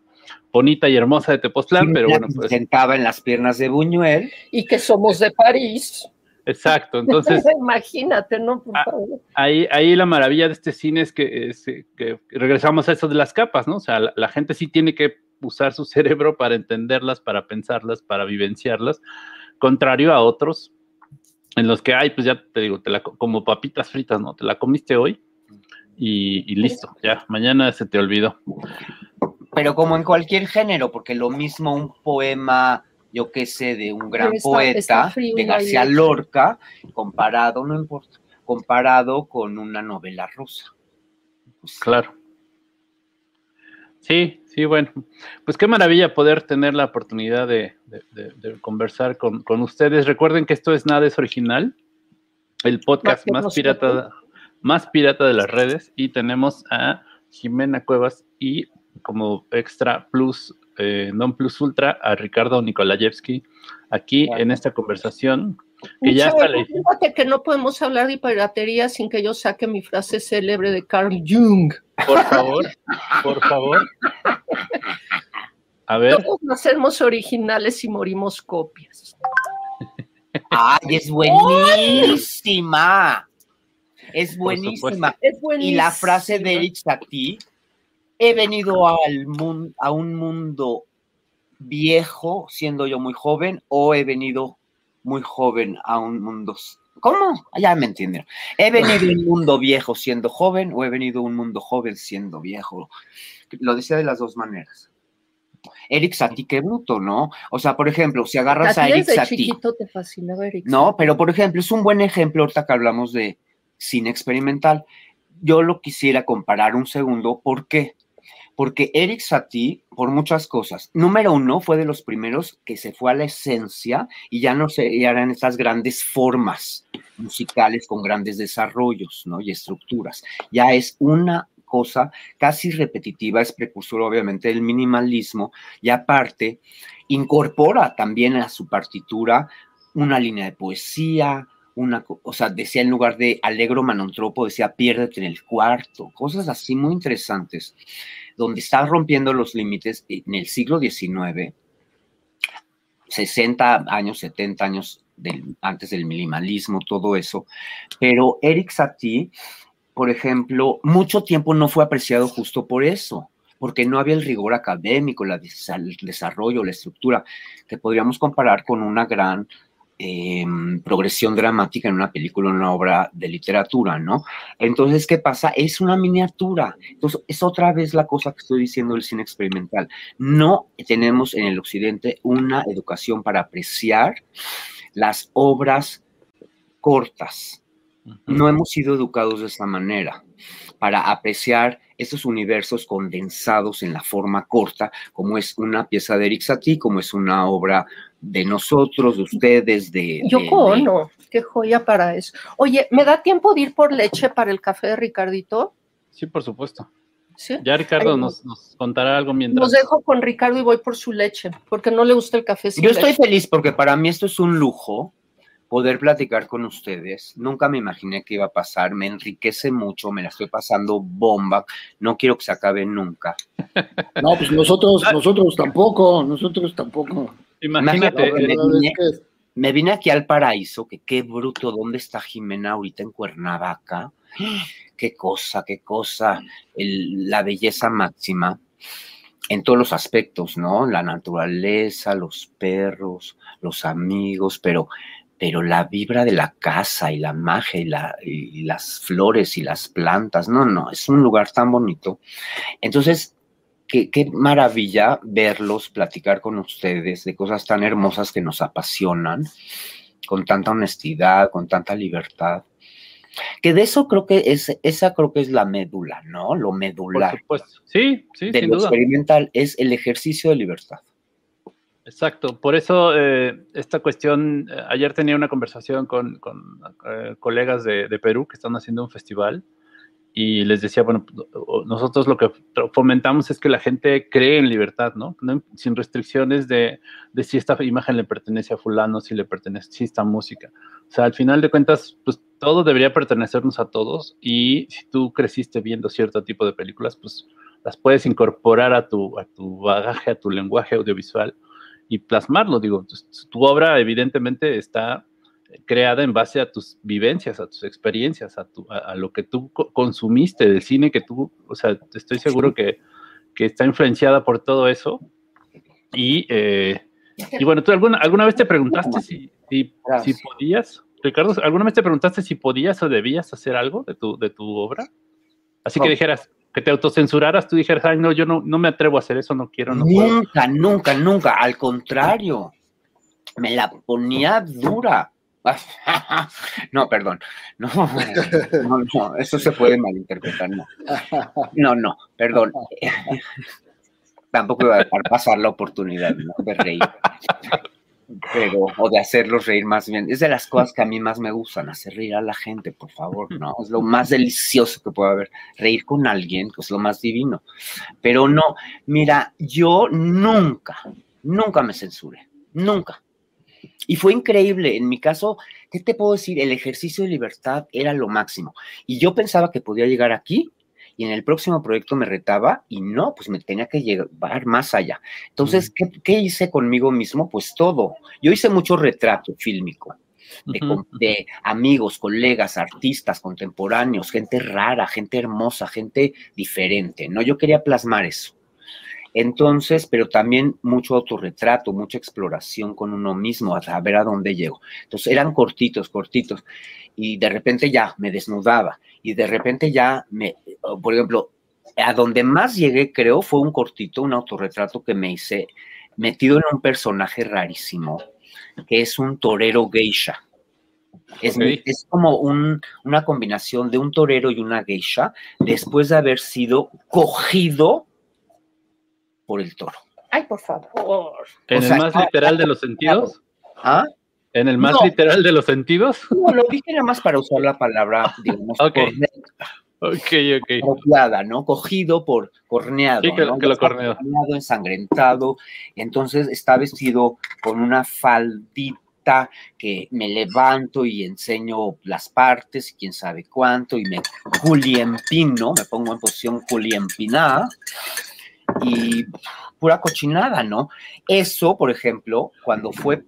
bonita y hermosa de Tepoztlán, pero bueno, pues sentaba en las piernas de Buñuel. Y que somos de París. exacto. Entonces, [laughs] Imagínate, ¿no? Por Ah, favor. ahí, ahí la maravilla de este cine es que, es que regresamos a eso de las capas, ¿no? O sea, la, la gente sí tiene que usar su [laughs] cerebro para entenderlas, para pensarlas, para vivenciarlas, contrario a otros en los que hay, pues ya te digo, te la, co- como papitas fritas, ¿no? Te la comiste hoy y, y listo, ya, mañana se te olvidó. pero como en cualquier género, porque lo mismo un poema, yo qué sé, de un gran está- poeta, está frío de García. Lorca, comparado, no importa, comparado con una novela rusa. Pues, Claro. Sí, sí, bueno. Pues qué maravilla poder tener la oportunidad de, de- de- de conversar con, con ustedes. Recuerden que esto es Nada es Original, el podcast Más pirata, más pirata de las redes. Y tenemos a Jimena Cuevas y como extra plus, eh, non plus ultra, a Ricardo Nikolayevsky aquí Claro. en esta conversación. Que ya está fíjate que no podemos hablar de piratería sin que yo saque mi frase célebre de Carl Jung. Por favor, por favor. A ver. Todos nacemos originales y morimos copias. ¡Ay, es buenísima! Es buenísima. Es buenísimo. Y la frase de Eric Satie, he venido al mun- a un mundo viejo siendo yo muy joven o he venido muy joven a un mundo... ¿Cómo? Ya me entienden. ¿He venido a un [laughs] mundo viejo siendo joven o he venido un mundo joven siendo viejo? Lo decía de las dos maneras. Eric Satie, qué bruto, ¿no? O sea, por ejemplo, si agarras A a Eric Satie... chiquito te fascinaba Eric. No, pero por ejemplo, es un buen ejemplo ahorita que hablamos de cine experimental. Yo lo quisiera comparar un segundo. ¿Por qué? Porque Eric Satie, por muchas cosas, número uno, fue de los primeros que se fue a la esencia y ya no se y eran estas grandes formas musicales con grandes desarrollos ¿no? y estructuras. Ya es una cosa casi repetitiva, es precursor obviamente del minimalismo y aparte incorpora también a su partitura una línea de poesía, una, o sea, decía en lugar de alegro manontropo, decía piérdete en el cuarto, cosas así muy interesantes, donde está rompiendo los límites en el siglo XIX, 60 años, 70 años antes del minimalismo, todo eso, pero Eric Satie por ejemplo, mucho tiempo no fue apreciado justo por eso, porque no había el rigor académico, la, el desarrollo, la estructura, que podríamos comparar con una gran eh, progresión dramática en una película, en una obra de literatura, ¿no? Entonces, ¿qué pasa? Es una miniatura. Entonces, es otra vez la cosa que estoy diciendo del cine experimental. No tenemos en el occidente una educación para apreciar las obras cortas. No hemos sido educados de esa manera para apreciar esos universos condensados en la forma corta, como es una pieza de Eric Satie, como es una obra de nosotros, de ustedes, de... Yo de, no, qué joya para eso. Oye, ¿me da tiempo de ir por leche para el café de Ricardito? Sí, por supuesto. ¿Sí? Ya Ricardo nos, nos, contará algo mientras. Los dejo con Ricardo y voy por su leche, porque no le gusta el café. Yo estoy feliz porque para mí esto es un lujo poder platicar con ustedes. Nunca me imaginé que iba a pasar, me enriquece mucho, me la estoy pasando bomba, no quiero que se acabe nunca. No, pues nosotros, nosotros tampoco, nosotros tampoco. Imagínate. Me vine, me vine, aquí al paraíso, que qué bruto, ¿dónde está Jimena ahorita en Cuernavaca? Qué cosa, qué cosa, el, la belleza máxima en todos los aspectos, ¿no? La naturaleza, los perros, los amigos, pero pero la vibra de la casa y la magia y, la, y, las flores y las plantas, no, no, es un lugar tan bonito. Entonces, qué, qué, maravilla verlos, platicar con ustedes de cosas tan hermosas que nos apasionan, con tanta honestidad, con tanta libertad. Que de eso creo que es, esa creo que es la médula, ¿no? Lo medular. Por supuesto. Sí, sí, de sin lo duda. experimental es el ejercicio de libertad. Exacto, por eso eh, esta cuestión, eh, ayer tenía una conversación con, con eh, colegas de, de, Perú que están haciendo un festival y les decía, bueno, nosotros lo que fomentamos es que la gente cree en libertad, ¿no? no sin restricciones de, de, si esta imagen le pertenece a fulano, si le pertenece, si esta música. O sea, al final de cuentas, pues todo debería pertenecernos a todos y si tú creciste viendo cierto tipo de películas, pues las puedes incorporar a tu, a tu bagaje, a tu lenguaje audiovisual y plasmarlo. Digo, tu, obra evidentemente está creada en base a tus vivencias, a tus experiencias, a, tu, a, a lo que tú consumiste del cine que tú, o sea, estoy seguro que, que está influenciada por todo eso. Y, eh, y bueno, ¿tú alguna, alguna vez te preguntaste si, si, si, podías, Ricardo, alguna vez te preguntaste si podías o debías hacer algo de tu, de tu obra? Así que dijeras, que te autocensuraras, tú dijeras, ay, no, yo no, no me atrevo a hacer eso, no quiero. No nunca, nunca, nunca. Al contrario, me la ponía dura. [laughs] No, perdón. No, [laughs] no, no, eso se puede malinterpretar. No, no, no perdón. [laughs] Tampoco iba a dejar pasar la oportunidad ¿no? de reír. Pero, o de hacerlos reír más bien. Es de las cosas que a mí más me gustan, hacer reír a la gente, por favor, ¿no? Es lo más delicioso que puede haber. Reír con alguien, que es lo más divino. Pero no, mira, yo nunca, nunca me censuré, nunca. Y fue increíble. En mi caso, ¿qué te puedo decir? El ejercicio de libertad era lo máximo. Y yo pensaba que podía llegar aquí y en el próximo proyecto me retaba y no, pues me tenía que llevar más allá. Entonces, ¿qué, qué hice conmigo mismo? Pues todo. Yo hice mucho retrato fílmico. De, uh -huh. de, amigos, colegas, artistas contemporáneos, gente rara, gente hermosa, gente diferente, ¿no? Yo quería plasmar eso. Entonces, pero también mucho autorretrato, mucha exploración con uno mismo, a ver a dónde llego. Entonces, eran cortitos, cortitos. Y de repente ya me desnudaba. Y de repente ya me, por ejemplo, a donde más llegué, creo, fue un cortito, un autorretrato que me hice metido en un personaje rarísimo, que es un torero geisha. Es, okay. es como un, una combinación de un torero y una geisha después de haber sido cogido por el toro. Ay, por favor. ¿En o el más literal de los sentidos? ¿Ah? ¿En el más no. literal de los sentidos? No, lo dije nada más para usar la palabra, digamos, okay. Ok, ok. Apropiada, ¿no? Cogido por corneado. Sí, que, ¿no? que lo corneado. corneado. Ensangrentado. Entonces está vestido con una faldita que me levanto y enseño las partes, y quién sabe cuánto, y me culiempino, me pongo en posición culiempinada y pura cochinada, ¿no? Eso, por ejemplo, cuando fue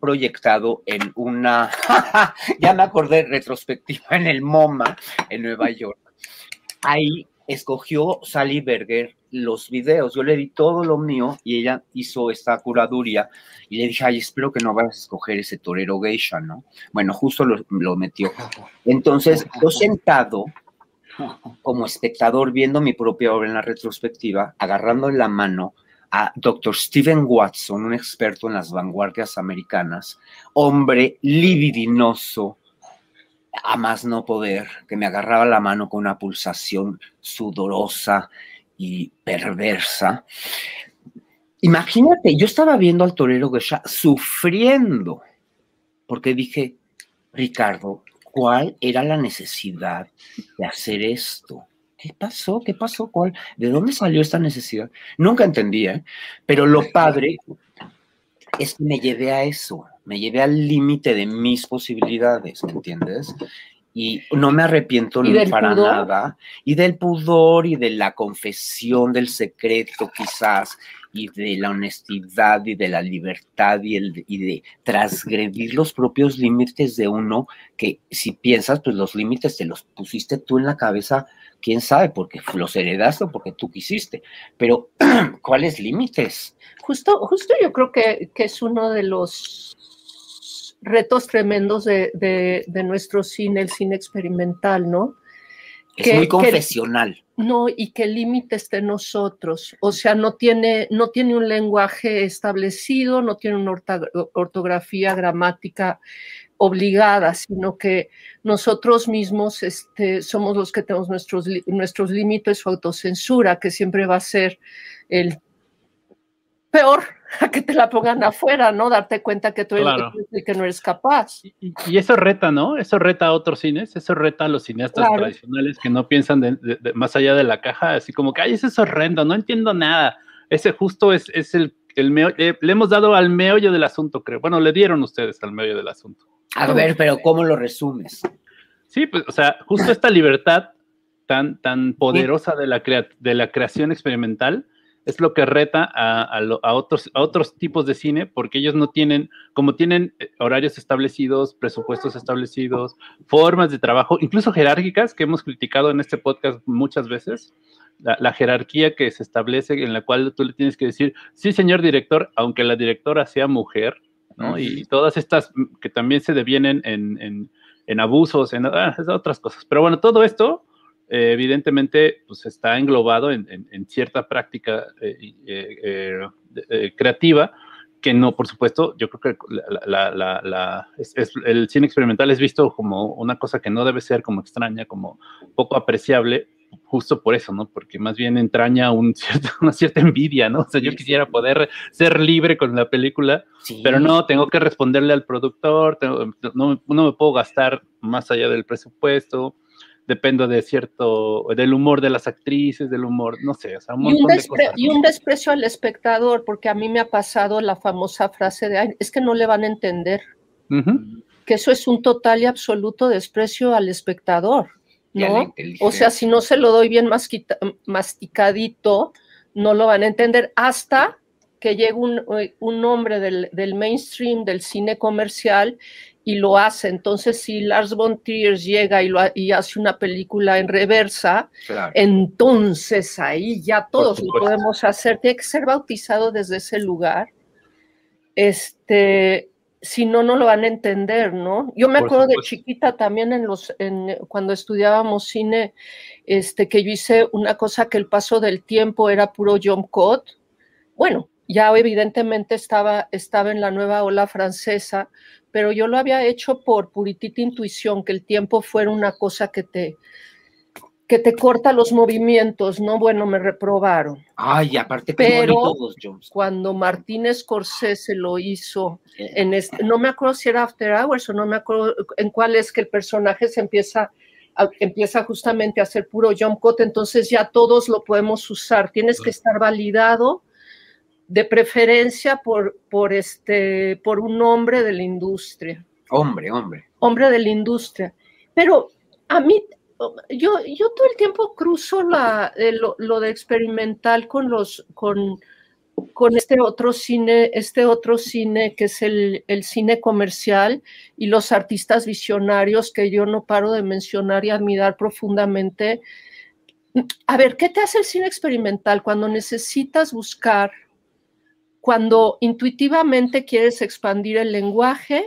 proyectado en una, [laughs] ya me acordé, retrospectiva en el MoMA, en Nueva York, ahí escogió Sally Berger los videos. Yo le di todo lo mío y ella hizo esta curaduría y le dije, ay, espero que no vayas a escoger ese torero geisha, ¿no? Bueno, justo lo, lo metió. Entonces, yo sentado como espectador viendo mi propia obra en la retrospectiva, agarrando la mano a Dr. Stephen Watson, un experto en las vanguardias americanas, hombre libidinoso, a más no poder, que me agarraba la mano con una pulsación sudorosa y perversa. Imagínate, yo estaba viendo al torero Gesha sufriendo, porque dije, Ricardo, ¿cuál era la necesidad de hacer esto? ¿Qué pasó? ¿Qué pasó? ¿Cuál? ¿De dónde salió esta necesidad? Nunca entendí, ¿eh? Pero lo padre es que me llevé a eso, me llevé al límite de mis posibilidades, ¿me entiendes? Y no me arrepiento para nada. Y del pudor y de la confesión del secreto, quizás, y de la honestidad y de la libertad y, el, y de transgredir los propios límites de uno, que si piensas, pues los límites te los pusiste tú en la cabeza, quién sabe, porque los heredaste o porque tú quisiste. Pero, [clears throat] ¿cuáles límites? Justo, justo yo creo que, que es uno de los retos tremendos de, de, de, nuestro cine, el cine experimental, ¿no? Es que, muy confesional. No, y que el límite esté nosotros. O sea, no tiene, no tiene un lenguaje establecido, no tiene una ortografía, gramática obligada, sino que nosotros mismos este, somos los que tenemos nuestros, nuestros límites o autocensura, que siempre va a ser el peor [laughs] a que te la pongan afuera, ¿no? Darte cuenta que tú eres claro. el que no eres capaz. Y, y, eso reta, ¿no? Eso reta a otros cines, eso reta a los cineastas claro. tradicionales que no piensan de, de, de, más allá de la caja, así como que, ay, eso es horrendo, no entiendo nada. Ese justo es, es el, el meo, eh, le hemos dado al meollo del asunto, creo. Bueno, le dieron ustedes al meollo del asunto. A ver, pero ¿cómo lo resumes? Sí, pues, o sea, justo esta libertad tan, tan poderosa de la, crea de la creación experimental, es lo que reta a, a, lo, a, otros, a otros tipos de cine, porque ellos no tienen, como tienen eh, horarios establecidos, presupuestos establecidos, formas de trabajo, incluso jerárquicas, que hemos criticado en este podcast muchas veces, la, la, jerarquía que se establece en la cual tú le tienes que decir, sí, señor director, aunque la directora sea mujer, ¿no? Y todas estas que también se devienen en, en, en abusos, en ah, otras cosas. Pero bueno, todo esto eh, evidentemente pues está englobado en, en, en cierta práctica eh, eh, creativa que no, por supuesto, yo creo que la, la, la, es, es, el cine experimental es visto como una cosa que no debe ser como extraña, como poco apreciable, justo por eso, ¿no? Porque más bien entraña un [laughs] cierto, una cierta envidia, ¿no? O sea, yo quisiera poder ser libre con la película, sí. pero no, tengo que responderle al productor, tengo, no, no me puedo gastar más allá del presupuesto dependo de cierto, del humor de las actrices, del humor, no sé, o sea, un montón y un, de cosas. y un desprecio al espectador, porque a mí me ha pasado la famosa frase de, Ay, es que no le van a entender, uh -huh. que eso es un total y absoluto desprecio al espectador, ¿no? O sea, si no se lo doy bien masticadito, no lo van a entender hasta que llegue un, un hombre del, del mainstream, del cine comercial, y lo hace. Entonces, si Lars von Trier llega y, lo, y hace una película en reversa, claro. entonces ahí ya todos lo podemos hacer. Tiene que ser bautizado desde ese lugar. Este, si no, no lo van a entender, ¿no? Yo me Por acuerdo supuesto. de chiquita también en los, en, cuando estudiábamos cine, este, que yo hice una cosa que el paso del tiempo era puro jump cut. Bueno, ya evidentemente estaba, estaba en la nueva ola francesa, pero yo lo había hecho por puritita intuición, que el tiempo fuera una cosa que te, que te corta los movimientos, ¿no? Bueno, me reprobaron. Ay, aparte que pero todos, Jones. cuando Martín Scorsese lo hizo, en este, no me acuerdo si era After Hours o no me acuerdo en cuál es que el personaje se empieza empieza justamente a hacer puro jump cut, entonces ya todos lo podemos usar. Tienes que estar validado de preferencia por, por, este, por un hombre de la industria. Hombre, hombre. Hombre de la industria. Pero a mí, yo, yo todo el tiempo cruzo la, eh, lo, lo, de experimental con los, con, con este otro cine, este otro cine que es el, el, cine comercial y los artistas visionarios que yo no paro de mencionar y admirar profundamente, a ver, ¿qué te hace el cine experimental cuando necesitas buscar, cuando intuitivamente quieres expandir el lenguaje,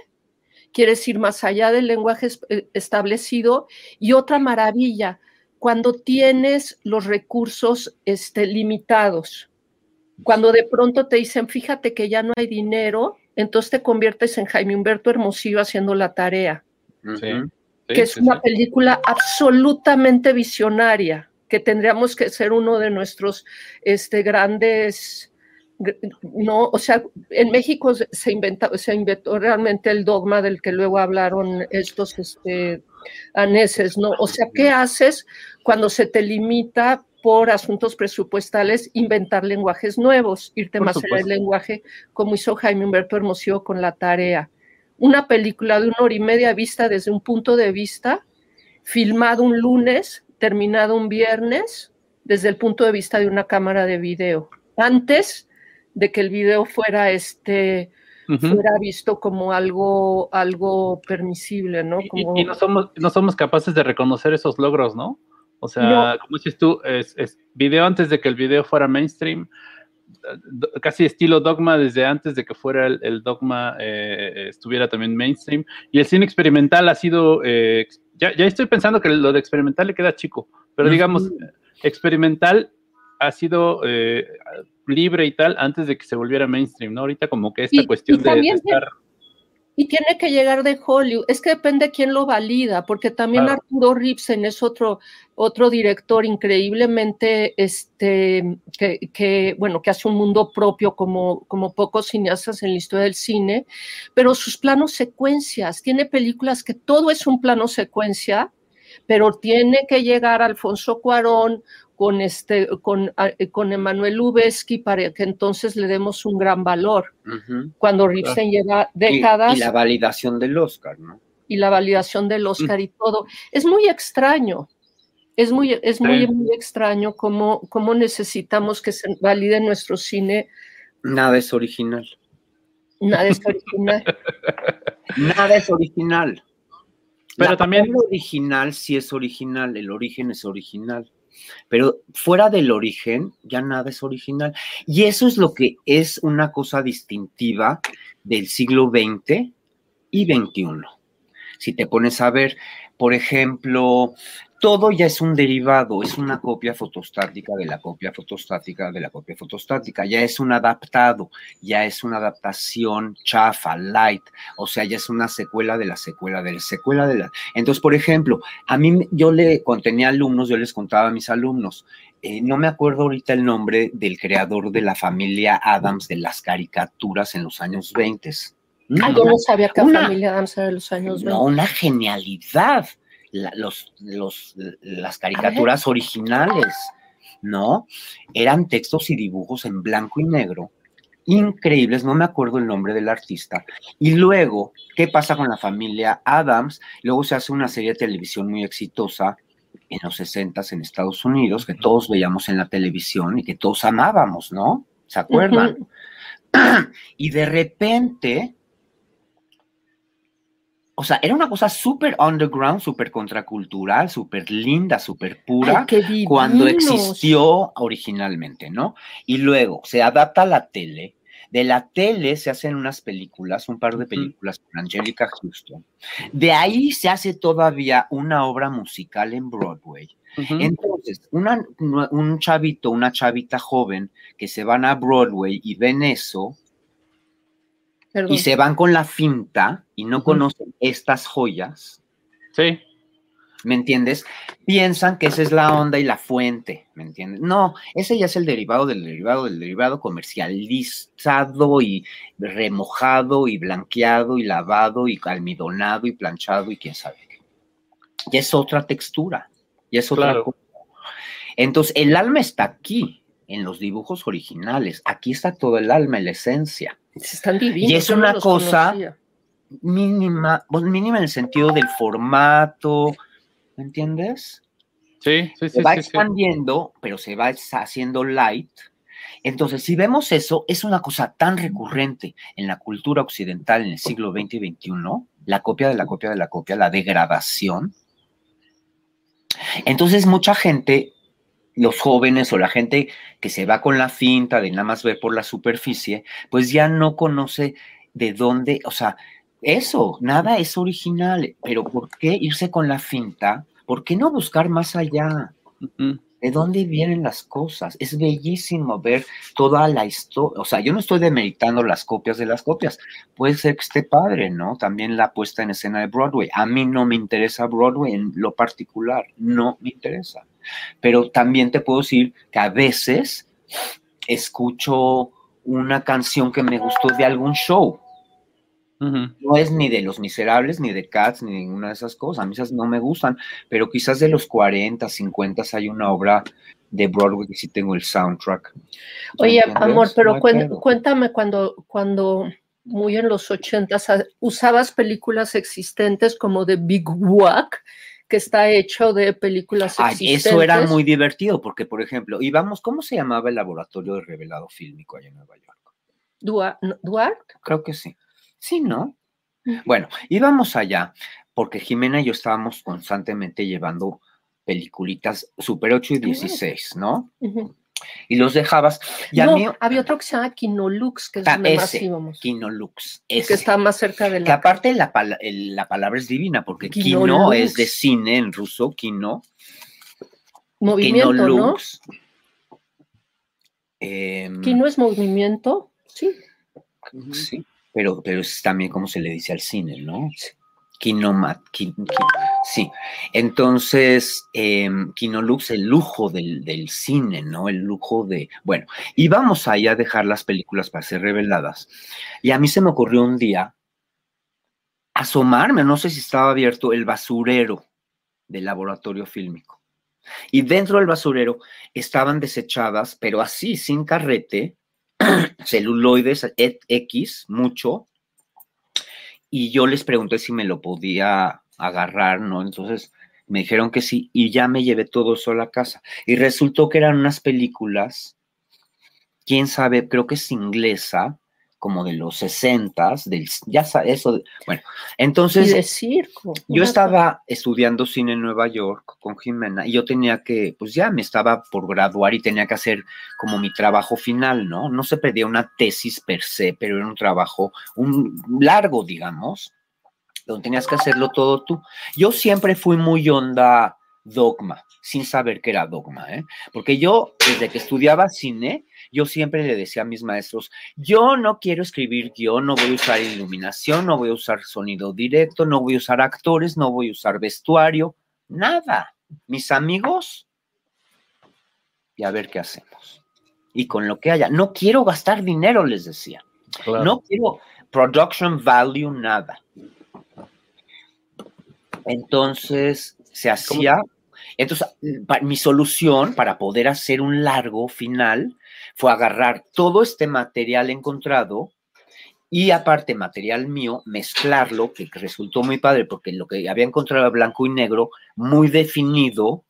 quieres ir más allá del lenguaje eh, establecido? Y otra maravilla, cuando tienes los recursos este, limitados, cuando de pronto te dicen, fíjate que ya no hay dinero, entonces te conviertes en Jaime Humberto Hermosillo haciendo la tarea. que es una película absolutamente visionaria que tendríamos que ser uno de nuestros este, grandes, no, o sea, en México se, inventa, se inventó realmente el dogma del que luego hablaron estos este, aneses, ¿no? O sea, ¿qué haces cuando se te limita por asuntos presupuestales inventar lenguajes nuevos, irte más en el lenguaje, como hizo Jaime Humberto Hermosillo con la tarea? Una película de una hora y media vista desde un punto de vista, filmado un lunes, terminado un viernes desde el punto de vista de una cámara de video, antes de que el video fuera este fuera visto como algo, algo permisible, ¿no? Y, no, somos, no somos capaces de reconocer esos logros, ¿no? O sea, como dices tú, es, es, video antes de que el video fuera mainstream, casi estilo dogma desde antes de que fuera el, dogma eh, estuviera también mainstream. Y el cine experimental ha sido eh, ya, ya estoy pensando que lo de experimental le queda chico, pero digamos, experimental ha sido eh, libre y tal antes de que se volviera mainstream, ¿no? Ahorita como que esta cuestión de, estar... Y tiene que llegar de Hollywood. Es que depende de quién lo valida, porque también Arturo Ripsen es otro, otro director increíblemente, este, que, bueno, que hace un mundo propio como, como pocos cineastas en la historia del cine, pero sus planos secuencias, tiene películas que todo es un plano secuencia, pero tiene que llegar Alfonso Cuarón con, este, con, con Emanuel Lubezki para que entonces le demos un gran valor. Cuando Ripsen lleva décadas. Y, la validación del Oscar, ¿no? Y la validación del Oscar y todo. Es muy extraño. Es muy, es muy, muy extraño cómo, cómo necesitamos que se valide nuestro cine. Nada es original. Nada es original. [laughs] Nada es original. Pero también. El original sí es original, el origen es original. Pero fuera del origen, ya nada es original. Y eso es lo que es una cosa distintiva del siglo XX y XXI. Si te pones a ver, por ejemplo, todo ya es un derivado, es una copia fotostática de la copia fotostática de la copia fotostática, ya es un adaptado, ya es una adaptación chafa, light, o sea, ya es una secuela de la secuela de la secuela de la... Entonces, por ejemplo, a mí yo le contenía alumnos, yo les contaba a mis alumnos, eh, no me acuerdo ahorita el nombre del creador de la familia Adams de las caricaturas en los años 20. Ah, yo no sabía que la familia Adams era de los años 20. No, una genialidad los, los, las caricaturas originales, ¿no? Eran textos y dibujos en blanco y negro, increíbles, no me acuerdo el nombre del artista. Y luego, ¿qué pasa con la familia Adams? Luego se hace una serie de televisión muy exitosa en los 60 en Estados Unidos, que todos veíamos en la televisión y que todos amábamos, ¿no? ¿Se acuerdan? [clears throat] y de repente o sea, era una cosa súper underground, súper contracultural, súper linda, súper pura, cuando existió originalmente, ¿no? Y luego se adapta a la tele. De la tele se hacen unas películas, un par de películas con Angelica Houston. De ahí se hace todavía una obra musical en Broadway. Entonces, un chavito, una chavita joven que se van a Broadway y ven eso, y se van con la finta y no conocen estas joyas. Sí. ¿Me entiendes? Piensan que esa es la onda y la fuente, ¿me entiendes? No, ese ya es el derivado del derivado del derivado comercializado y remojado y blanqueado y lavado y almidonado y planchado y quién sabe qué. Ya es otra textura, ya es otra cosa. Entonces, el alma está aquí, en los dibujos originales. Aquí está todo el alma y la esencia. Están divinos. Y es una cosa mínima, pues, mínima en el sentido del formato, ¿me entiendes? Sí, sí, sí. Se va expandiendo, pero se va haciendo light. Entonces, si vemos eso, es una cosa tan recurrente en la cultura occidental en el siglo XX y XXI, la copia de la copia de la copia, la degradación. Entonces, mucha gente los jóvenes o la gente que se va con la finta de nada más ver por la superficie, pues ya no conoce de dónde, o sea, eso, nada es original, pero ¿por qué irse con la finta? ¿Por qué no buscar más allá? ¿De dónde vienen las cosas? Es bellísimo ver toda la historia. O sea, yo no estoy demeritando las copias de las copias. Puede ser que esté padre, ¿no? También la puesta en escena de Broadway. A mí no me interesa Broadway en lo particular. No me interesa. Pero también te puedo decir que a veces escucho una canción que me gustó de algún show no es ni de Los Miserables, ni de Cats, ni ninguna de esas cosas. A mí esas no me gustan, pero quizás de los 40, 50 hay una obra de Broadway que sí tengo el soundtrack. Oye, amor, pero cuéntame cuando, cuando muy en los 80 usabas películas existentes como de Big Wack, que está hecho de películas existentes. eso era muy divertido, porque, por ejemplo, íbamos, ¿cómo se llamaba el laboratorio de revelado fílmico allá en Nueva York? ¿Duarte? Creo que sí. Sí, ¿no? Bueno, íbamos allá porque Jimena y yo estábamos constantemente llevando peliculitas Super 8 y 16, ¿no? Y los dejabas. Y no, había otro que se llama Kinolux, que es ah, donde más íbamos. Kinolux. Que está más cerca de la. Que aparte la, la palabra es divina, porque Kino es de cine en ruso, Kino. Movimiento, Kinolux. ¿no? Eh, Kino es movimiento, sí. Sí pero, pero es también como se le dice al cine, ¿no? Kinomat, sí. Entonces, eh, Kinolux, el lujo del, del, cine, ¿no? El lujo de, bueno, y vamos ahí a dejar las películas para ser reveladas. Y a mí se me ocurrió un día asomarme, no sé si estaba abierto, el basurero del laboratorio fílmico. Y dentro del basurero estaban desechadas, pero así, sin carrete, [clears throat] celuloides X, mucho, y yo les pregunté si me lo podía agarrar, ¿no? Entonces me dijeron que sí, y ya me llevé todo eso a la casa. Y resultó que eran unas películas, quién sabe, creo que es inglesa, como de los sesentas, del, ya sabes, eso, bueno, entonces... Y de circo. Yo estaba estudiando cine en Nueva York con Jimena y yo tenía que, pues ya me estaba por graduar y tenía que hacer como mi trabajo final, ¿no? No se pedía una tesis per se, pero era un trabajo, un largo, digamos, donde tenías que hacerlo todo tú. Yo siempre fui muy onda dogma, sin saber qué era dogma, ¿eh? Porque yo, desde que estudiaba cine, yo siempre le decía a mis maestros, yo no quiero escribir guion, no voy a usar iluminación, no voy a usar sonido directo, no voy a usar actores, no voy a usar vestuario, nada. Mis amigos, y a ver qué hacemos. Y con lo que haya, no quiero gastar dinero, les decía. No quiero production value, nada. Entonces se hacía. Entonces, mi solución para poder hacer un largo final fue agarrar todo este material encontrado y aparte material mío, mezclarlo, que resultó muy padre porque lo que había encontrado era blanco y negro, muy definido,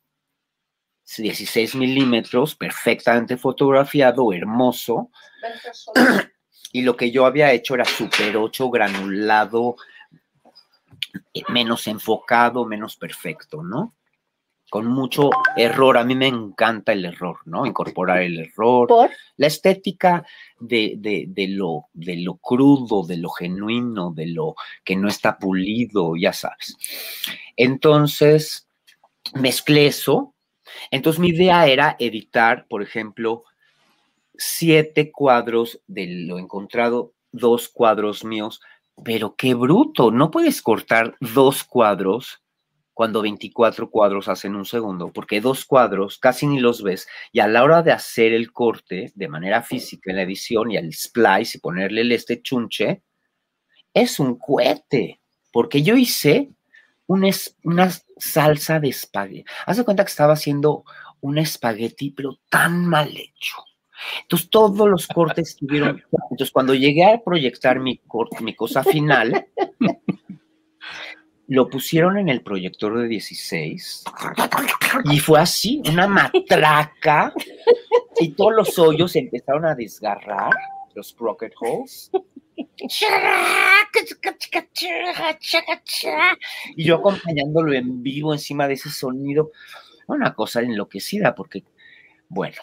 16 milímetros, perfectamente fotografiado, hermoso. [clears throat] Y lo que yo había hecho era super 8 granulado, menos enfocado, menos perfecto, ¿no? con mucho error. A mí me encanta el error, ¿no? Incorporar el error. ¿Por? La estética de, de, lo, de lo crudo, de lo genuino, de lo que no está pulido, ya sabes. Entonces, mezclé eso. Entonces, mi idea era editar, por ejemplo, siete cuadros de lo encontrado, dos cuadros míos, pero qué bruto, no puedes cortar dos cuadros cuando 24 cuadros hacen un segundo, porque dos cuadros casi ni los ves y a la hora de hacer el corte de manera física en la edición y al splice y ponerle el este chunche, es un cohete, porque yo hice una, una salsa de espagueti. Haz de cuenta que estaba haciendo un espagueti, pero tan mal hecho. Entonces todos los cortes tuvieron. [laughs] Entonces cuando llegué a proyectar mi, mi cosa final, [laughs] lo pusieron en el proyector de 16 y fue así, una matraca, y todos los hoyos empezaron a desgarrar, los sprocket holes. Y yo acompañándolo en vivo encima de ese sonido, una cosa enloquecida, porque Bueno,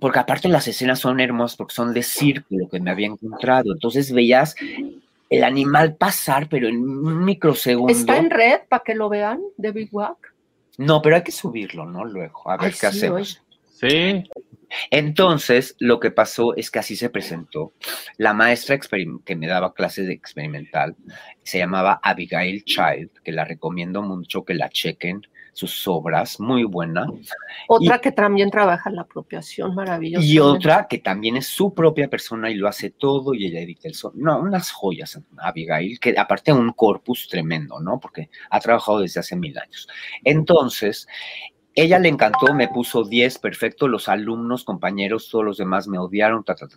porque aparte las escenas son hermosas porque son de circo lo que me había encontrado. Entonces veías el animal pasar, pero en un microsegundo. ¿Está en red para que lo vean de Big Wack? No, pero hay que subirlo, ¿no? Luego, a ver Ay, qué sí, hacemos. Sí, Entonces, lo que pasó es que así se presentó. La maestra que me daba clases de experimental se llamaba Abigail Child, que la recomiendo mucho que la chequen, sus obras, muy buena. Otra que también trabaja la apropiación, maravillosa. Y otra que también es su propia persona y lo hace todo y ella edita el son. No, unas joyas, Abigail, que aparte un corpus tremendo, ¿no? Porque ha trabajado desde hace mil años. Entonces, ella le encantó, me puso 10, perfecto, los alumnos, compañeros, todos los demás me odiaron, ta, ta, ta.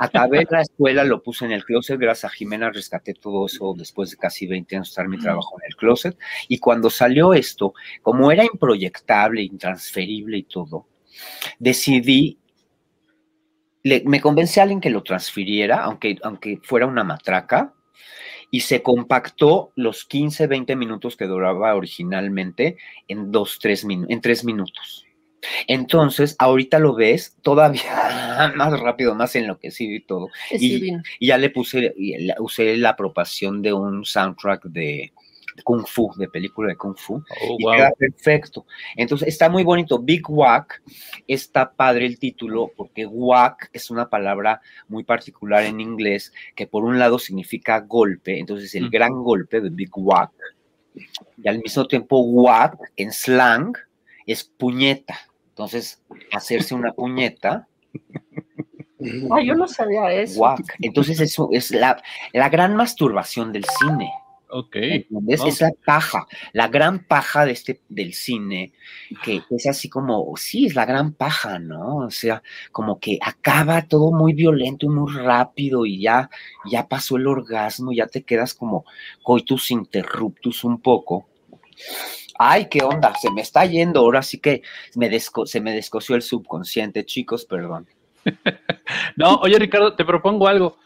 Acabé la escuela, lo puse en el closet, gracias a Jimena rescaté todo eso después de casi 20 años de estar mi trabajo en el closet. Y cuando salió esto, como era improyectable, intransferible y todo, decidí, le- me convencí a alguien que lo transfiriera, aunque, aunque fuera una matraca, y se compactó los 15, 20 minutos que duraba originalmente en dos, tres minutos, en tres minutos. Entonces, ahorita lo ves todavía [laughs] más rápido, más enloquecido y todo. Es y- ya le puse, y la- usé la apropiación de un soundtrack de Kung Fu, de película de Kung Fu, Oh, y wow. queda perfecto. Entonces está muy bonito. Big Whack, está padre el título porque whack es una palabra muy particular en inglés que por un lado significa golpe, entonces el Mm. gran golpe de Big Whack, y al mismo tiempo whack en slang es puñeta. Entonces, hacerse una puñeta, Ah, yo no sabía eso. Entonces, eso es la, la gran masturbación del cine. Ok. ¿Entendés? Es la paja, la gran paja de este, del cine, que es así como, sí, es la gran paja, ¿no? O sea, como que acaba todo muy violento y muy rápido y ya, ya pasó el orgasmo, ya te quedas como coitus interruptus un poco. Ay, qué onda, se me está yendo, ahora sí que me desco- se me descosió el subconsciente, chicos, perdón. [laughs] No, oye Ricardo, te propongo algo.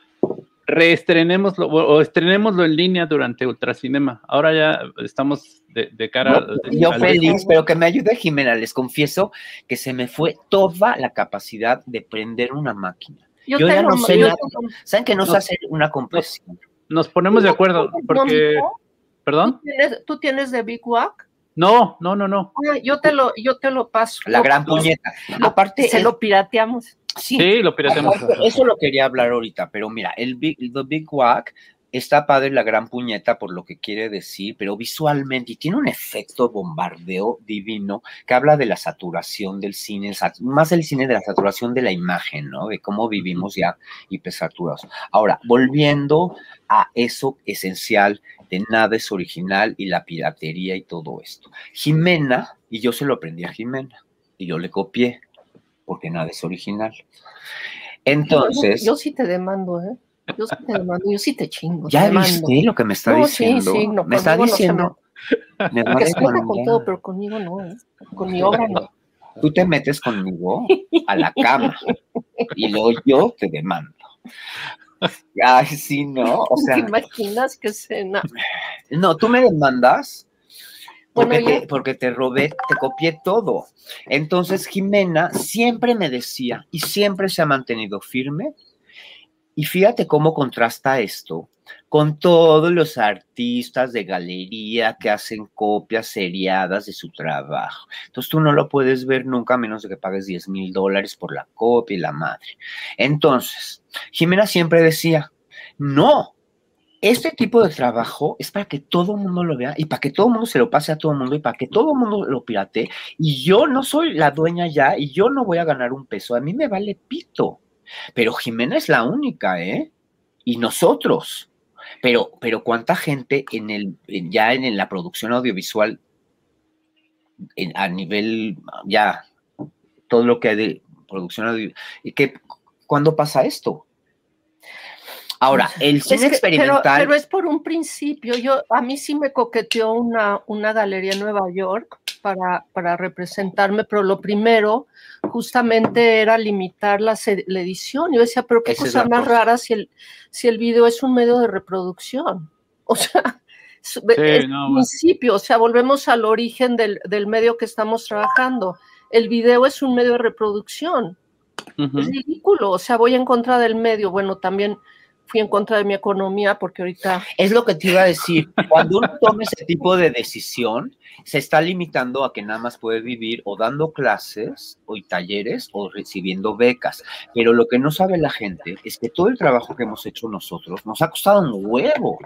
Reestrenémoslo o o estrenémoslo en línea durante Ultracinema. Ahora ya estamos de, de cara. de- Yo feliz, pero que me ayude Jimena, les confieso que se me fue toda la capacidad de prender una máquina. Yo te ya no sé yo nada. te lo- ¿Saben que no sé No. hacer una compresión? Nos ponemos de ¿Tú acuerdo, porque. ¿Perdón? ¿Tú tienes, tú tienes de Big Wack? No, no, no, no. Ah, yo te lo, yo te lo paso. La Lo- gran puñeta. Aparte, se lo pirateamos. sí, Sí, lo pirateamos. aparte, eso lo quería hablar ahorita, pero mira, el Big, the big Whack está padre la gran puñeta por lo que quiere decir, pero visualmente, y tiene un efecto bombardeo divino que habla de la saturación del cine, más del cine, de la saturación de la imagen, ¿no? De cómo vivimos ya hipersaturados. Ahora, volviendo a eso esencial de nada es original y la piratería y todo esto. Jimena, y yo se lo aprendí a Jimena, y yo le copié, porque nada es original. Entonces, Yo, sí te demando, ¿eh? Yo sí te demando, yo sí te chingo. ¿ya te viste lo que me está No, sí, diciendo? sí, no, me está no diciendo. me va a con todo, pero conmigo no, ¿eh? Con mi obra no. Tú te metes conmigo a la cama y luego yo te demando. Ay, sí, ¿no? O [laughs] ¿Te imaginas qué escena? no, tú me demandas porque, te, porque te robé, te copié todo. Entonces, Jimena siempre me decía y siempre se ha mantenido firme. Y fíjate cómo contrasta esto con todos los artistas de galería que hacen copias seriadas de su trabajo. Entonces tú no lo puedes ver nunca a menos de que pagues 10 mil dólares por la copia y la madre. Entonces, Jimena siempre decía, no, este tipo de trabajo es para que todo el mundo lo vea y para que todo el mundo se lo pase a todo el mundo y para que todo el mundo lo pirate. Y yo no soy la dueña ya y yo no voy a ganar un peso. A mí me vale pito. Pero Jimena es la única, ¿eh? Y nosotros. Pero, pero cuánta gente en el, ya en, la producción audiovisual, en- a nivel ya todo lo que hay de producción audiovisual, que ¿cuándo pasa esto? Ahora, el Es cine pero- experimental. Pero, es por un principio. Yo, a mí sí me coqueteó una, una galería en Nueva York para, para representarme, pero lo primero justamente era limitar la, la edición. Yo decía, pero qué Esa cosa más cosa. rara si el, si el video es un medio de reproducción. O sea, no, principio, o sea, volvemos al origen del, del medio que estamos trabajando. el video es un medio de reproducción. Es ridículo, o sea, voy en contra del medio. Bueno, también fui en contra de mi economía porque ahorita Es lo que te iba a decir. Cuando uno toma ese tipo de decisión, se está limitando a que nada más puede vivir o dando clases o y talleres o recibiendo becas. Pero lo que no sabe la gente es que todo el trabajo que hemos hecho nosotros nos ha costado un huevo.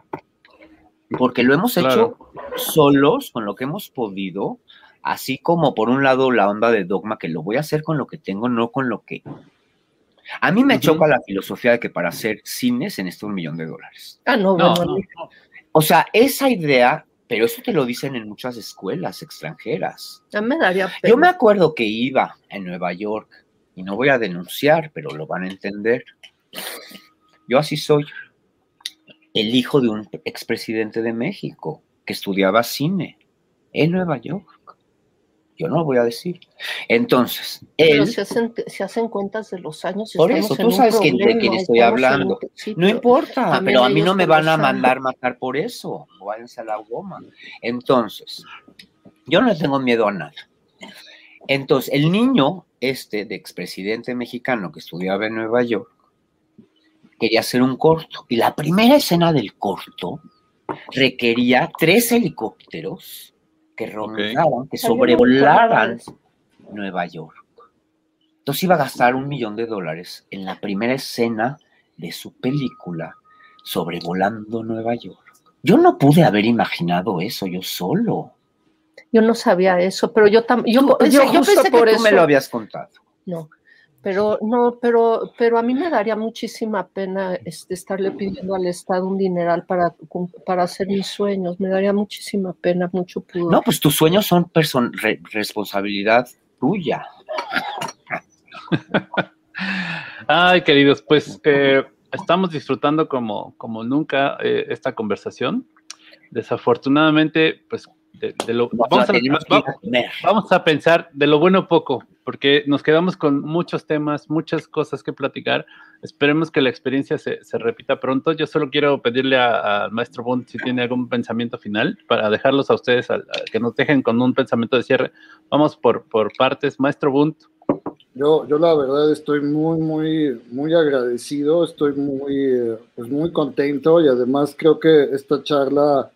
Porque lo hemos hecho solos, con lo que hemos podido, así como por un lado la onda de dogma que lo voy a hacer con lo que tengo, no con lo que... A mí me choca la filosofía de que para hacer cine se necesita un millón de dólares. Ah, no, No, bueno, no, O sea, esa idea, pero eso te lo dicen en muchas escuelas extranjeras. ya me daría pena. Yo me acuerdo que iba en Nueva York, y no voy a denunciar, pero lo van a entender. Yo así soy, el hijo de un expresidente de México que estudiaba cine en Nueva York. Yo no voy a decir. Entonces, Pero se hacen, se hacen cuentas de los años. Por eso, tú sabes de quién estoy hablando. No importa, También pero a mí no me van a mandar matar por eso. o Váyanse a la goma. Entonces, yo no tengo miedo a nada. Entonces, el niño este de expresidente mexicano que estudiaba en Nueva York quería hacer un corto. Y la primera escena del corto requería tres helicópteros que rondaran, que sobrevolaran Nueva York. Entonces iba a gastar un millón de dólares en la primera escena de su película sobrevolando Nueva York. Yo no pude haber imaginado eso yo solo. Yo no sabía eso, pero yo también, yo, yo, pensé que por tú eso, me lo habías contado. no, pero no, pero, pero a mí me daría muchísima pena este, estarle pidiendo al Estado un dineral para, para hacer mis sueños, me daría muchísima pena, mucho pudor. No, pues tus sueños son person- re- responsabilidad tuya. Ay, queridos, pues eh, estamos disfrutando como, como nunca eh, esta conversación. Desafortunadamente, pues de, de lo, vamos, a, vamos a pensar de lo bueno poco, porque nos quedamos con muchos temas, muchas cosas que platicar. Esperemos que la experiencia se, se repita pronto. Yo solo quiero pedirle al maestro Bund si tiene algún pensamiento final para dejarlos a ustedes, a- a que nos dejen con un pensamiento de cierre. Vamos por, por partes. Maestro Bund, Yo, yo la verdad estoy muy, muy, muy agradecido, estoy muy, pues muy contento y además creo que esta charla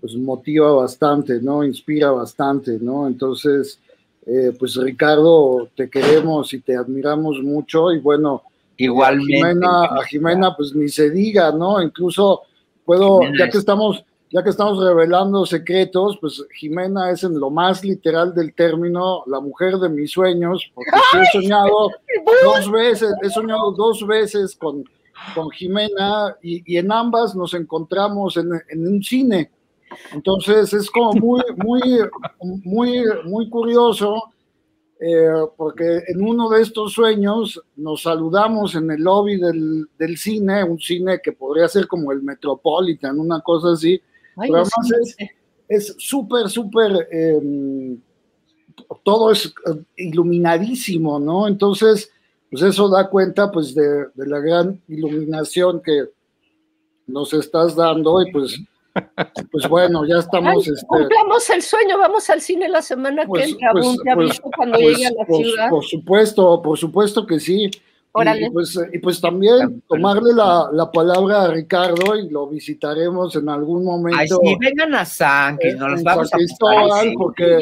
pues motiva bastante, ¿no? Inspira bastante, ¿no? Entonces, eh, pues Ricardo, te queremos y te admiramos mucho y bueno, Igualmente. a Jimena, a Jimena, pues ni se diga, ¿no? Incluso puedo, Jimena ya es- que estamos, ya que estamos revelando secretos, pues Jimena es en lo más literal del término la mujer de mis sueños, porque sí he soñado [laughs] dos veces, he soñado dos veces con, con Jimena y, y en ambas nos encontramos en, en un cine. Entonces es como muy, muy, muy, muy curioso eh, porque en uno de estos sueños nos saludamos en el lobby del, del cine, un cine que podría ser como el Metropolitan, una cosa así, Ay, pero no además sé. es súper, súper, eh, todo es eh, iluminadísimo, ¿no? Entonces, pues eso da cuenta pues de, de la gran iluminación que nos estás dando y pues, pues bueno, ya estamos, Ay, este, cumplamos el sueño, vamos al cine la semana Pues- que entra, pues- te pues- aviso cuando pues, llegue a la por, ciudad. por supuesto, por supuesto que sí. Y, Órale. y pues, y pues también tomarle la, la palabra a Ricardo y lo visitaremos en algún momento. Ay, sí, vengan a San, que en- nos los vamos a sí. porque,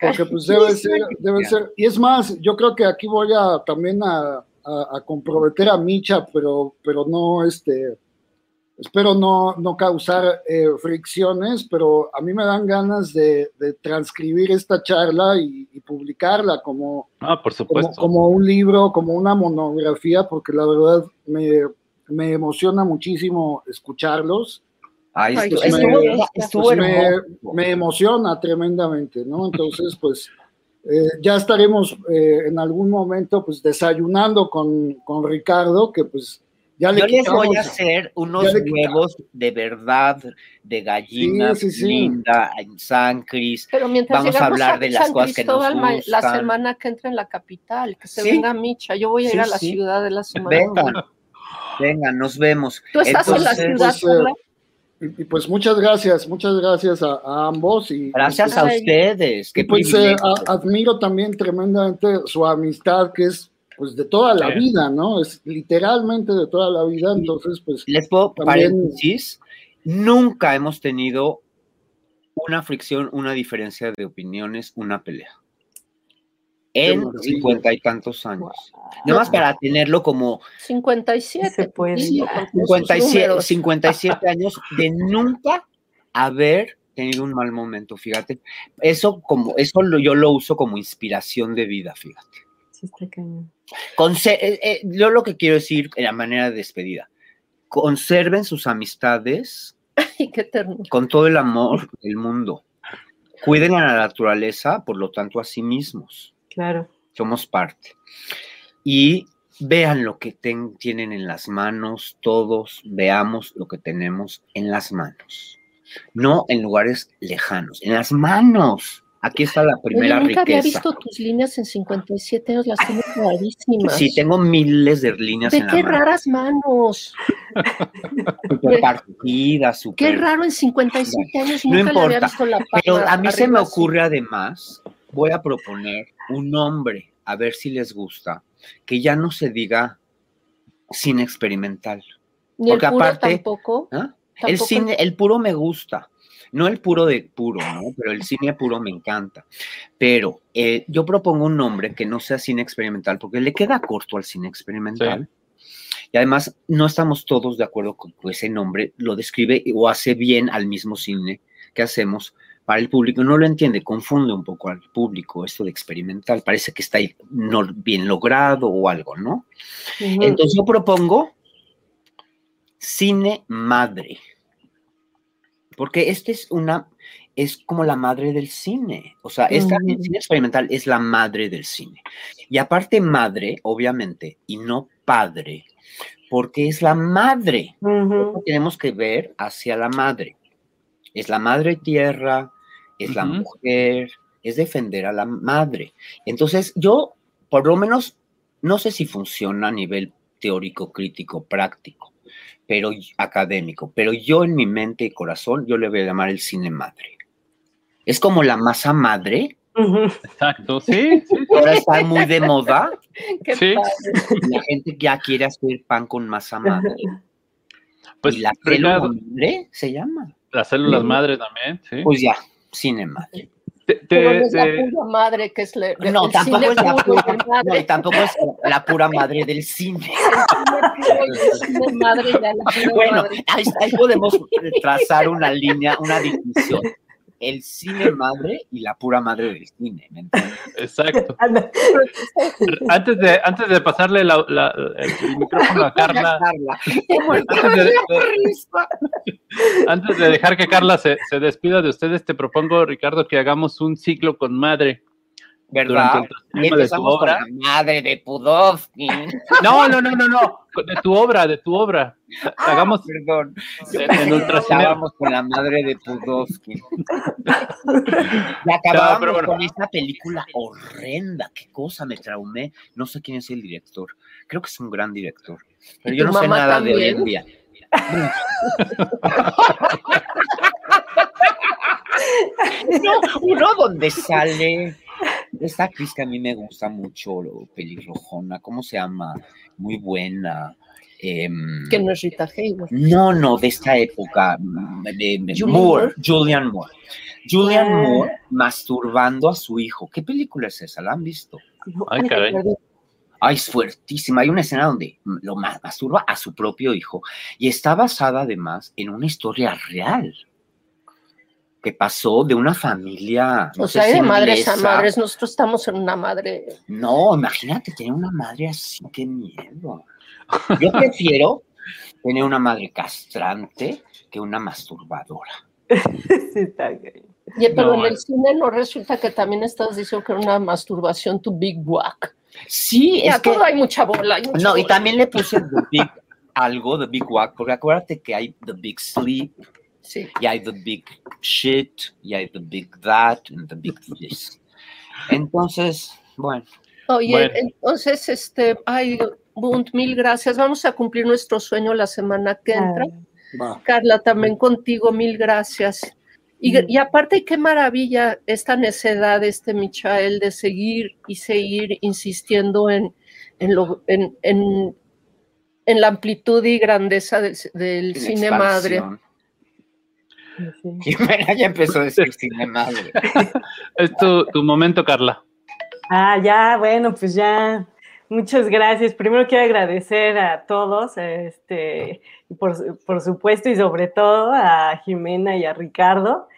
porque pues debe ser, debe ser, y es más, yo creo que aquí voy a también a, a- a comprometer a Micha, pero, pero no este, espero no, no causar eh, fricciones, pero a mí me dan ganas de, de transcribir esta charla y, y publicarla como, ah, por como, supuesto. como un libro, como una monografía, porque la verdad me, me emociona muchísimo escucharlos. Ay, pues estuvo- me- estuvo pues me, me emociona tremendamente, ¿no? Entonces, pues eh, ya estaremos eh, en algún momento pues desayunando con, con Ricardo, que pues ya le Yo les voy a hacer unos huevos de verdad, de gallina, Sí, sí, sí. linda, en San Cris. Pero mientras Vamos a hablar de las San cosas que nos ma- La gustan. semana que entra en la capital, que se Sí. venga Micha. Yo voy a ir Sí, a la sí. ciudad de la semana. Vengan, vengan, nos vemos. ¿Tú estás en la Entonces, ciudad, pues, eh? Y, y pues muchas gracias, muchas gracias a, a ambos. Y, Gracias y a pues, ustedes. y Qué pues, eh, a- admiro también tremendamente su amistad, que es pues de toda la Sí. vida, ¿no? Es literalmente de toda la vida, entonces pues Les puedo, También- paréntesis, nunca hemos tenido una fricción, una diferencia de opiniones, una pelea. En cincuenta y tantos años. Nada más para tenerlo como 57. Se puede. sí, con sus 57, números. 57 años de nunca haber tenido un mal momento, fíjate. Eso como eso lo- yo lo uso como inspiración de vida, fíjate. Sí, está cañón. Eh, eh, yo lo que quiero decir en la manera de despedida, conserven sus amistades [laughs] Ay, qué ternura. con todo el amor del mundo. Cuiden a la naturaleza, por lo tanto a sí mismos. Claro. Somos parte. Y vean lo que ten- tienen en las manos, todos veamos lo que tenemos en las manos. No en lugares lejanos, en las manos. Aquí está la primera Oye, nunca había visto tus líneas en 57 años, las tienes rarísimas. Sí, tengo miles de líneas en la qué mano. raras manos. Súper partidas, Qué raro en 57 años, No nunca le había importa, visto la Pero palma a mí se me así. ocurre además, voy a proponer un nombre, a ver si les gusta, que ya no se diga cine experimental. Ni el porque puro aparte- tampoco. ¿ah? El tampoco cine, el puro me gusta. No el puro de puro, ¿no? Pero el cine puro me encanta. Pero eh, yo propongo un nombre que no sea cine experimental, porque le queda corto al cine experimental. Y además, no estamos todos de acuerdo con que ese nombre lo describe o hace bien al mismo cine que hacemos para el público. No lo entiende, confunde un poco al público esto de experimental. Parece que está no bien logrado o algo, ¿no? Entonces yo propongo cine madre. Porque este es una, es como la madre del cine. O sea, esta el cine experimental es la madre del cine. Y aparte madre, obviamente, y no padre, porque es la madre. Tenemos que ver hacia la madre. Es la madre tierra, es la mujer, es defender a la madre. Entonces, yo, por lo menos, no sé si funciona a nivel teórico, crítico, práctico, pero académico, pero yo en mi mente y corazón, yo le voy a llamar el cine madre. Es como la masa madre. Exacto, sí, ahora está muy de moda, [laughs] Qué Sí. la gente ya quiere hacer pan con masa madre. Pues y la célula madre se llama. las células madre también, sí. Pues ya, cine madre. Te- te- Pero no es la te- pura madre que es la, No, el tampoco cine es la pura, madre. no, y tampoco es la pura madre del cine. La Bueno, ahí, ahí podemos trazar una línea, una distinción. El cine madre y la pura madre del cine. ¿me entiendes? [laughs] exacto. Anda. [laughs] Antes de, antes de pasarle la- la- el, el micrófono a Carla, Carla. [laughs] antes de, de- antes de dejar que Carla se, se despida de ustedes, te propongo, Ricardo, que hagamos un ciclo con madre ¿Verdad? el de tu Empezamos con obra. la madre de Pudovsky. [laughs] No, no, no, no, no, de tu obra, de tu obra. Hagamos Perdón. en. [laughs] Estábamos con la madre de Pudovsky. [laughs] Y bueno. con esta película horrenda. Qué cosa me traumé. No sé quién es el director. Creo que es un gran director. Pero ¿Y yo no sé nada de hoy también? en día. No, uno donde sale esta actriz que a mí me gusta mucho, lo- pelirrojona, ¿cómo se llama? Muy buena. em, Que no es Rita Hayworth. no, no, de esta época, de, de Julian Moore, Moore. Julian Moore. Julian Ah. Moore masturbando a su hijo. ¿Qué película es esa? ¿La han visto? Ay, caray. Ay, es fuertísima. Hay una escena donde lo ma- masturba a su propio hijo y está basada además en una historia real que pasó de una familia. no O sé sea, hay si de madres a madres. Nosotros estamos en una madre. No, imagínate tener una madre así, qué miedo. Yo prefiero tener una madre castrante que una masturbadora. [laughs] Sí, está. Oye, pero No, en el eh. cine no resulta que también estás diciendo que era una masturbación tu big whack. Sí, es que. todo hay mucha bola. hay mucha No, y también le puse The Big algo, The Big Wack, porque acuérdate que hay The Big Sleep, Sí. y hay The Big Shit, y hay The Big That, and The Big This. Entonces, bueno, Oye, Bueno. entonces, este, ay, Bunt, mil gracias. Vamos a cumplir nuestro sueño la semana que entra. Ah, Va. Carla, también contigo, mil gracias. Y, y aparte, qué maravilla esta necedad este Michael de seguir y seguir insistiendo en, en, lo, en, en, en la amplitud y grandeza del, del cine madre. Sí. [laughs] Jimena ya empezó a decir cine madre. [laughs] Es tu, tu momento, Carla. Ah, ya, bueno, pues ya. Muchas gracias. Primero quiero agradecer a todos, este, y por, por supuesto y sobre todo a Jimena y a Ricardo.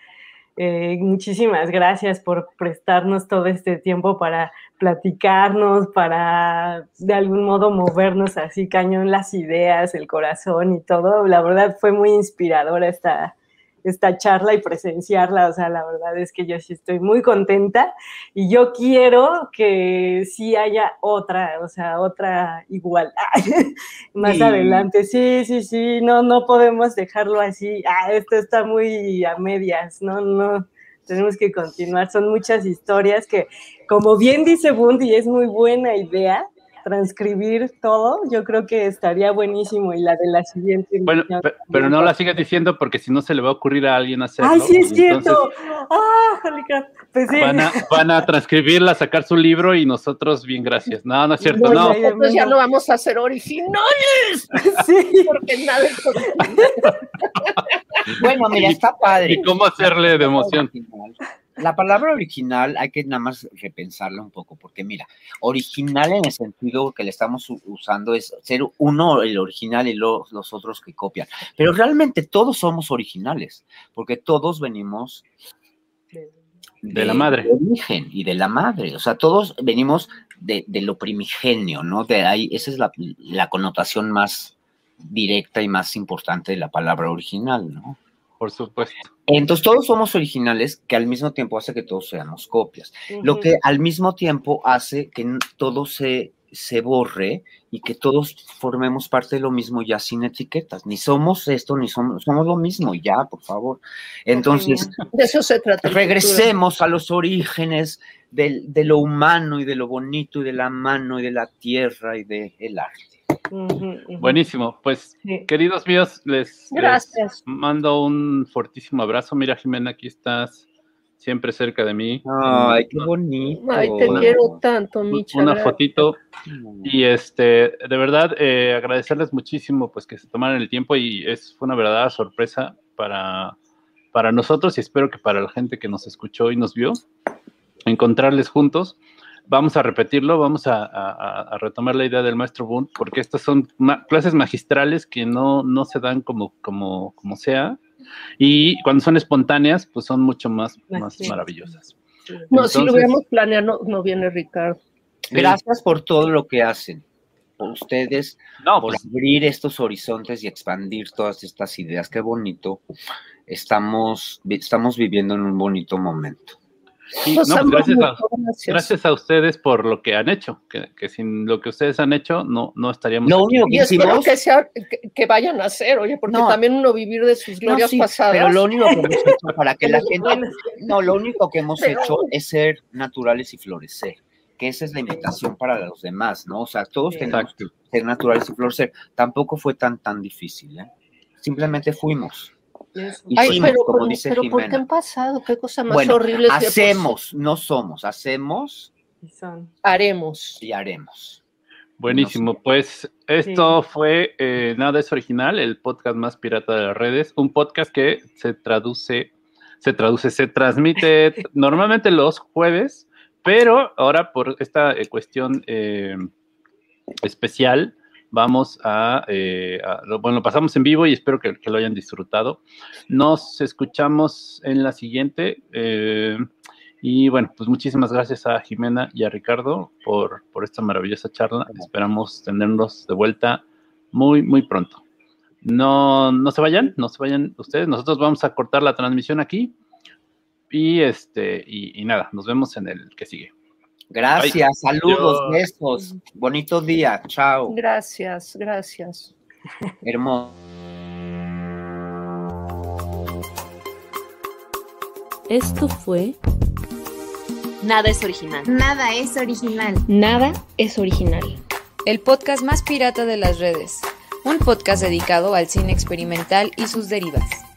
Eh, muchísimas gracias por prestarnos todo este tiempo para platicarnos, para de algún modo movernos así cañón las ideas, el corazón y todo. La verdad fue muy inspiradora esta, esta charla y presenciarla, o sea, la verdad es que yo sí estoy muy contenta y yo quiero que sí haya otra, o sea, otra igual [laughs] más Sí. adelante. Sí, sí, sí, no, no podemos dejarlo así. Ah, esto está muy a medias, no, no. Tenemos que continuar. Son muchas historias que, como bien dice Bundy, es muy buena idea transcribir todo. Yo creo que estaría buenísimo y la de la siguiente. Bueno, pero no la sigas diciendo porque si no se le va a ocurrir a alguien hacerlo. Ay, sí es cierto. Ah. Pues sí. Van a, van a transcribirla, sacar su libro y nosotros bien gracias. No, no es cierto, No, no. ya, Nosotros ya no vamos a hacer originales, [laughs] Sí. porque nada es. [laughs] Bueno, mira, está padre. ¿Y cómo hacerle de emoción? La palabra original hay que nada más repensarla un poco, porque mira, original en el sentido que le estamos usando es ser uno el original y lo- los otros que copian. Pero realmente todos somos originales, porque todos venimos De la madre. origen y de la madre. O sea, todos venimos de, de lo primigenio, ¿no? De ahí, esa es la, la connotación más directa y más importante de la palabra original, ¿no? Por supuesto. Entonces todos somos originales, que al mismo tiempo hace que todos seamos copias. Lo que al mismo tiempo hace que todo se, se borre y que todos formemos parte de lo mismo ya sin etiquetas. Ni somos esto, ni somos, somos lo mismo, ya, por favor. Entonces, De eso se trata. regresemos a los orígenes del- de lo humano y de lo bonito y de la mano y de la tierra y del arte. Buenísimo. Pues, Sí. queridos míos, les, mando un fortísimo abrazo. Mira, Jimena, aquí estás siempre cerca de mí. Ay, qué bonito. Ay, te quiero tanto, Micha. Una gracias. fotito. Y este, de verdad, eh, agradecerles muchísimo pues que se tomaran el tiempo y es fue una verdadera sorpresa para, para nosotros y espero que para la gente que nos escuchó y nos vio, encontrarles juntos. Vamos a repetirlo, vamos a, a- a retomar la idea del maestro Boone, porque estas son ma- clases magistrales que no, no se dan como, como, como sea, y cuando son espontáneas, pues son mucho más, más Sí. maravillosas. No, si lo hubiéramos planeado, no, no viene Ricardo. Sí. Gracias por todo lo que hacen. Por ustedes, No, por pues, abrir estos horizontes y expandir todas estas ideas. Qué bonito. Estamos, estamos viviendo en un bonito momento. Sí, no, pues, gracias a, gracias. Ustedes por lo que han hecho, que, que sin lo que ustedes han hecho no, no estaríamos Lo único Y que hicimos, que, sea, que, que vayan a hacer, oye, porque No. también uno vivir de sus No, glorias sí, pasadas. pero lo único que hemos hecho [laughs] para que la gente, no, lo único que hemos Pero- hecho es ser naturales y florecer, que esa es la invitación para los demás, ¿no? O sea, todos tenemos que ser naturales y florecer. Tampoco fue tan, tan difícil, ¿eh? Simplemente fuimos. Ay, pero, como ¿por- dice pero ¿por qué han pasado? ¿Qué cosa más Bueno, horrible? hacemos, no somos, hacemos son. haremos. y haremos. Buenísimo, pues esto fue eh, Nada es Original, el podcast más pirata de las redes, un podcast que se traduce, se traduce, se transmite [laughs] normalmente los jueves, pero ahora por esta eh, cuestión eh, especial vamos a, eh, a- bueno, lo pasamos en vivo y espero que, que lo hayan disfrutado. Nos escuchamos en la siguiente. eh, y bueno, pues muchísimas gracias a Jimena y a Ricardo por, por esta maravillosa charla. Esperamos tenerlos de vuelta muy, muy pronto. No, no se vayan, no se vayan ustedes. Nosotros vamos a cortar la transmisión aquí. Y este, y, y nada, nos vemos en el que sigue. Gracias, saludos, besos, bonito día, chao, Gracias, gracias. hermoso. Esto fue Nada es original. Nada es original. Nada es original. El podcast más pirata de las redes. un podcast dedicado al cine experimental y sus derivas.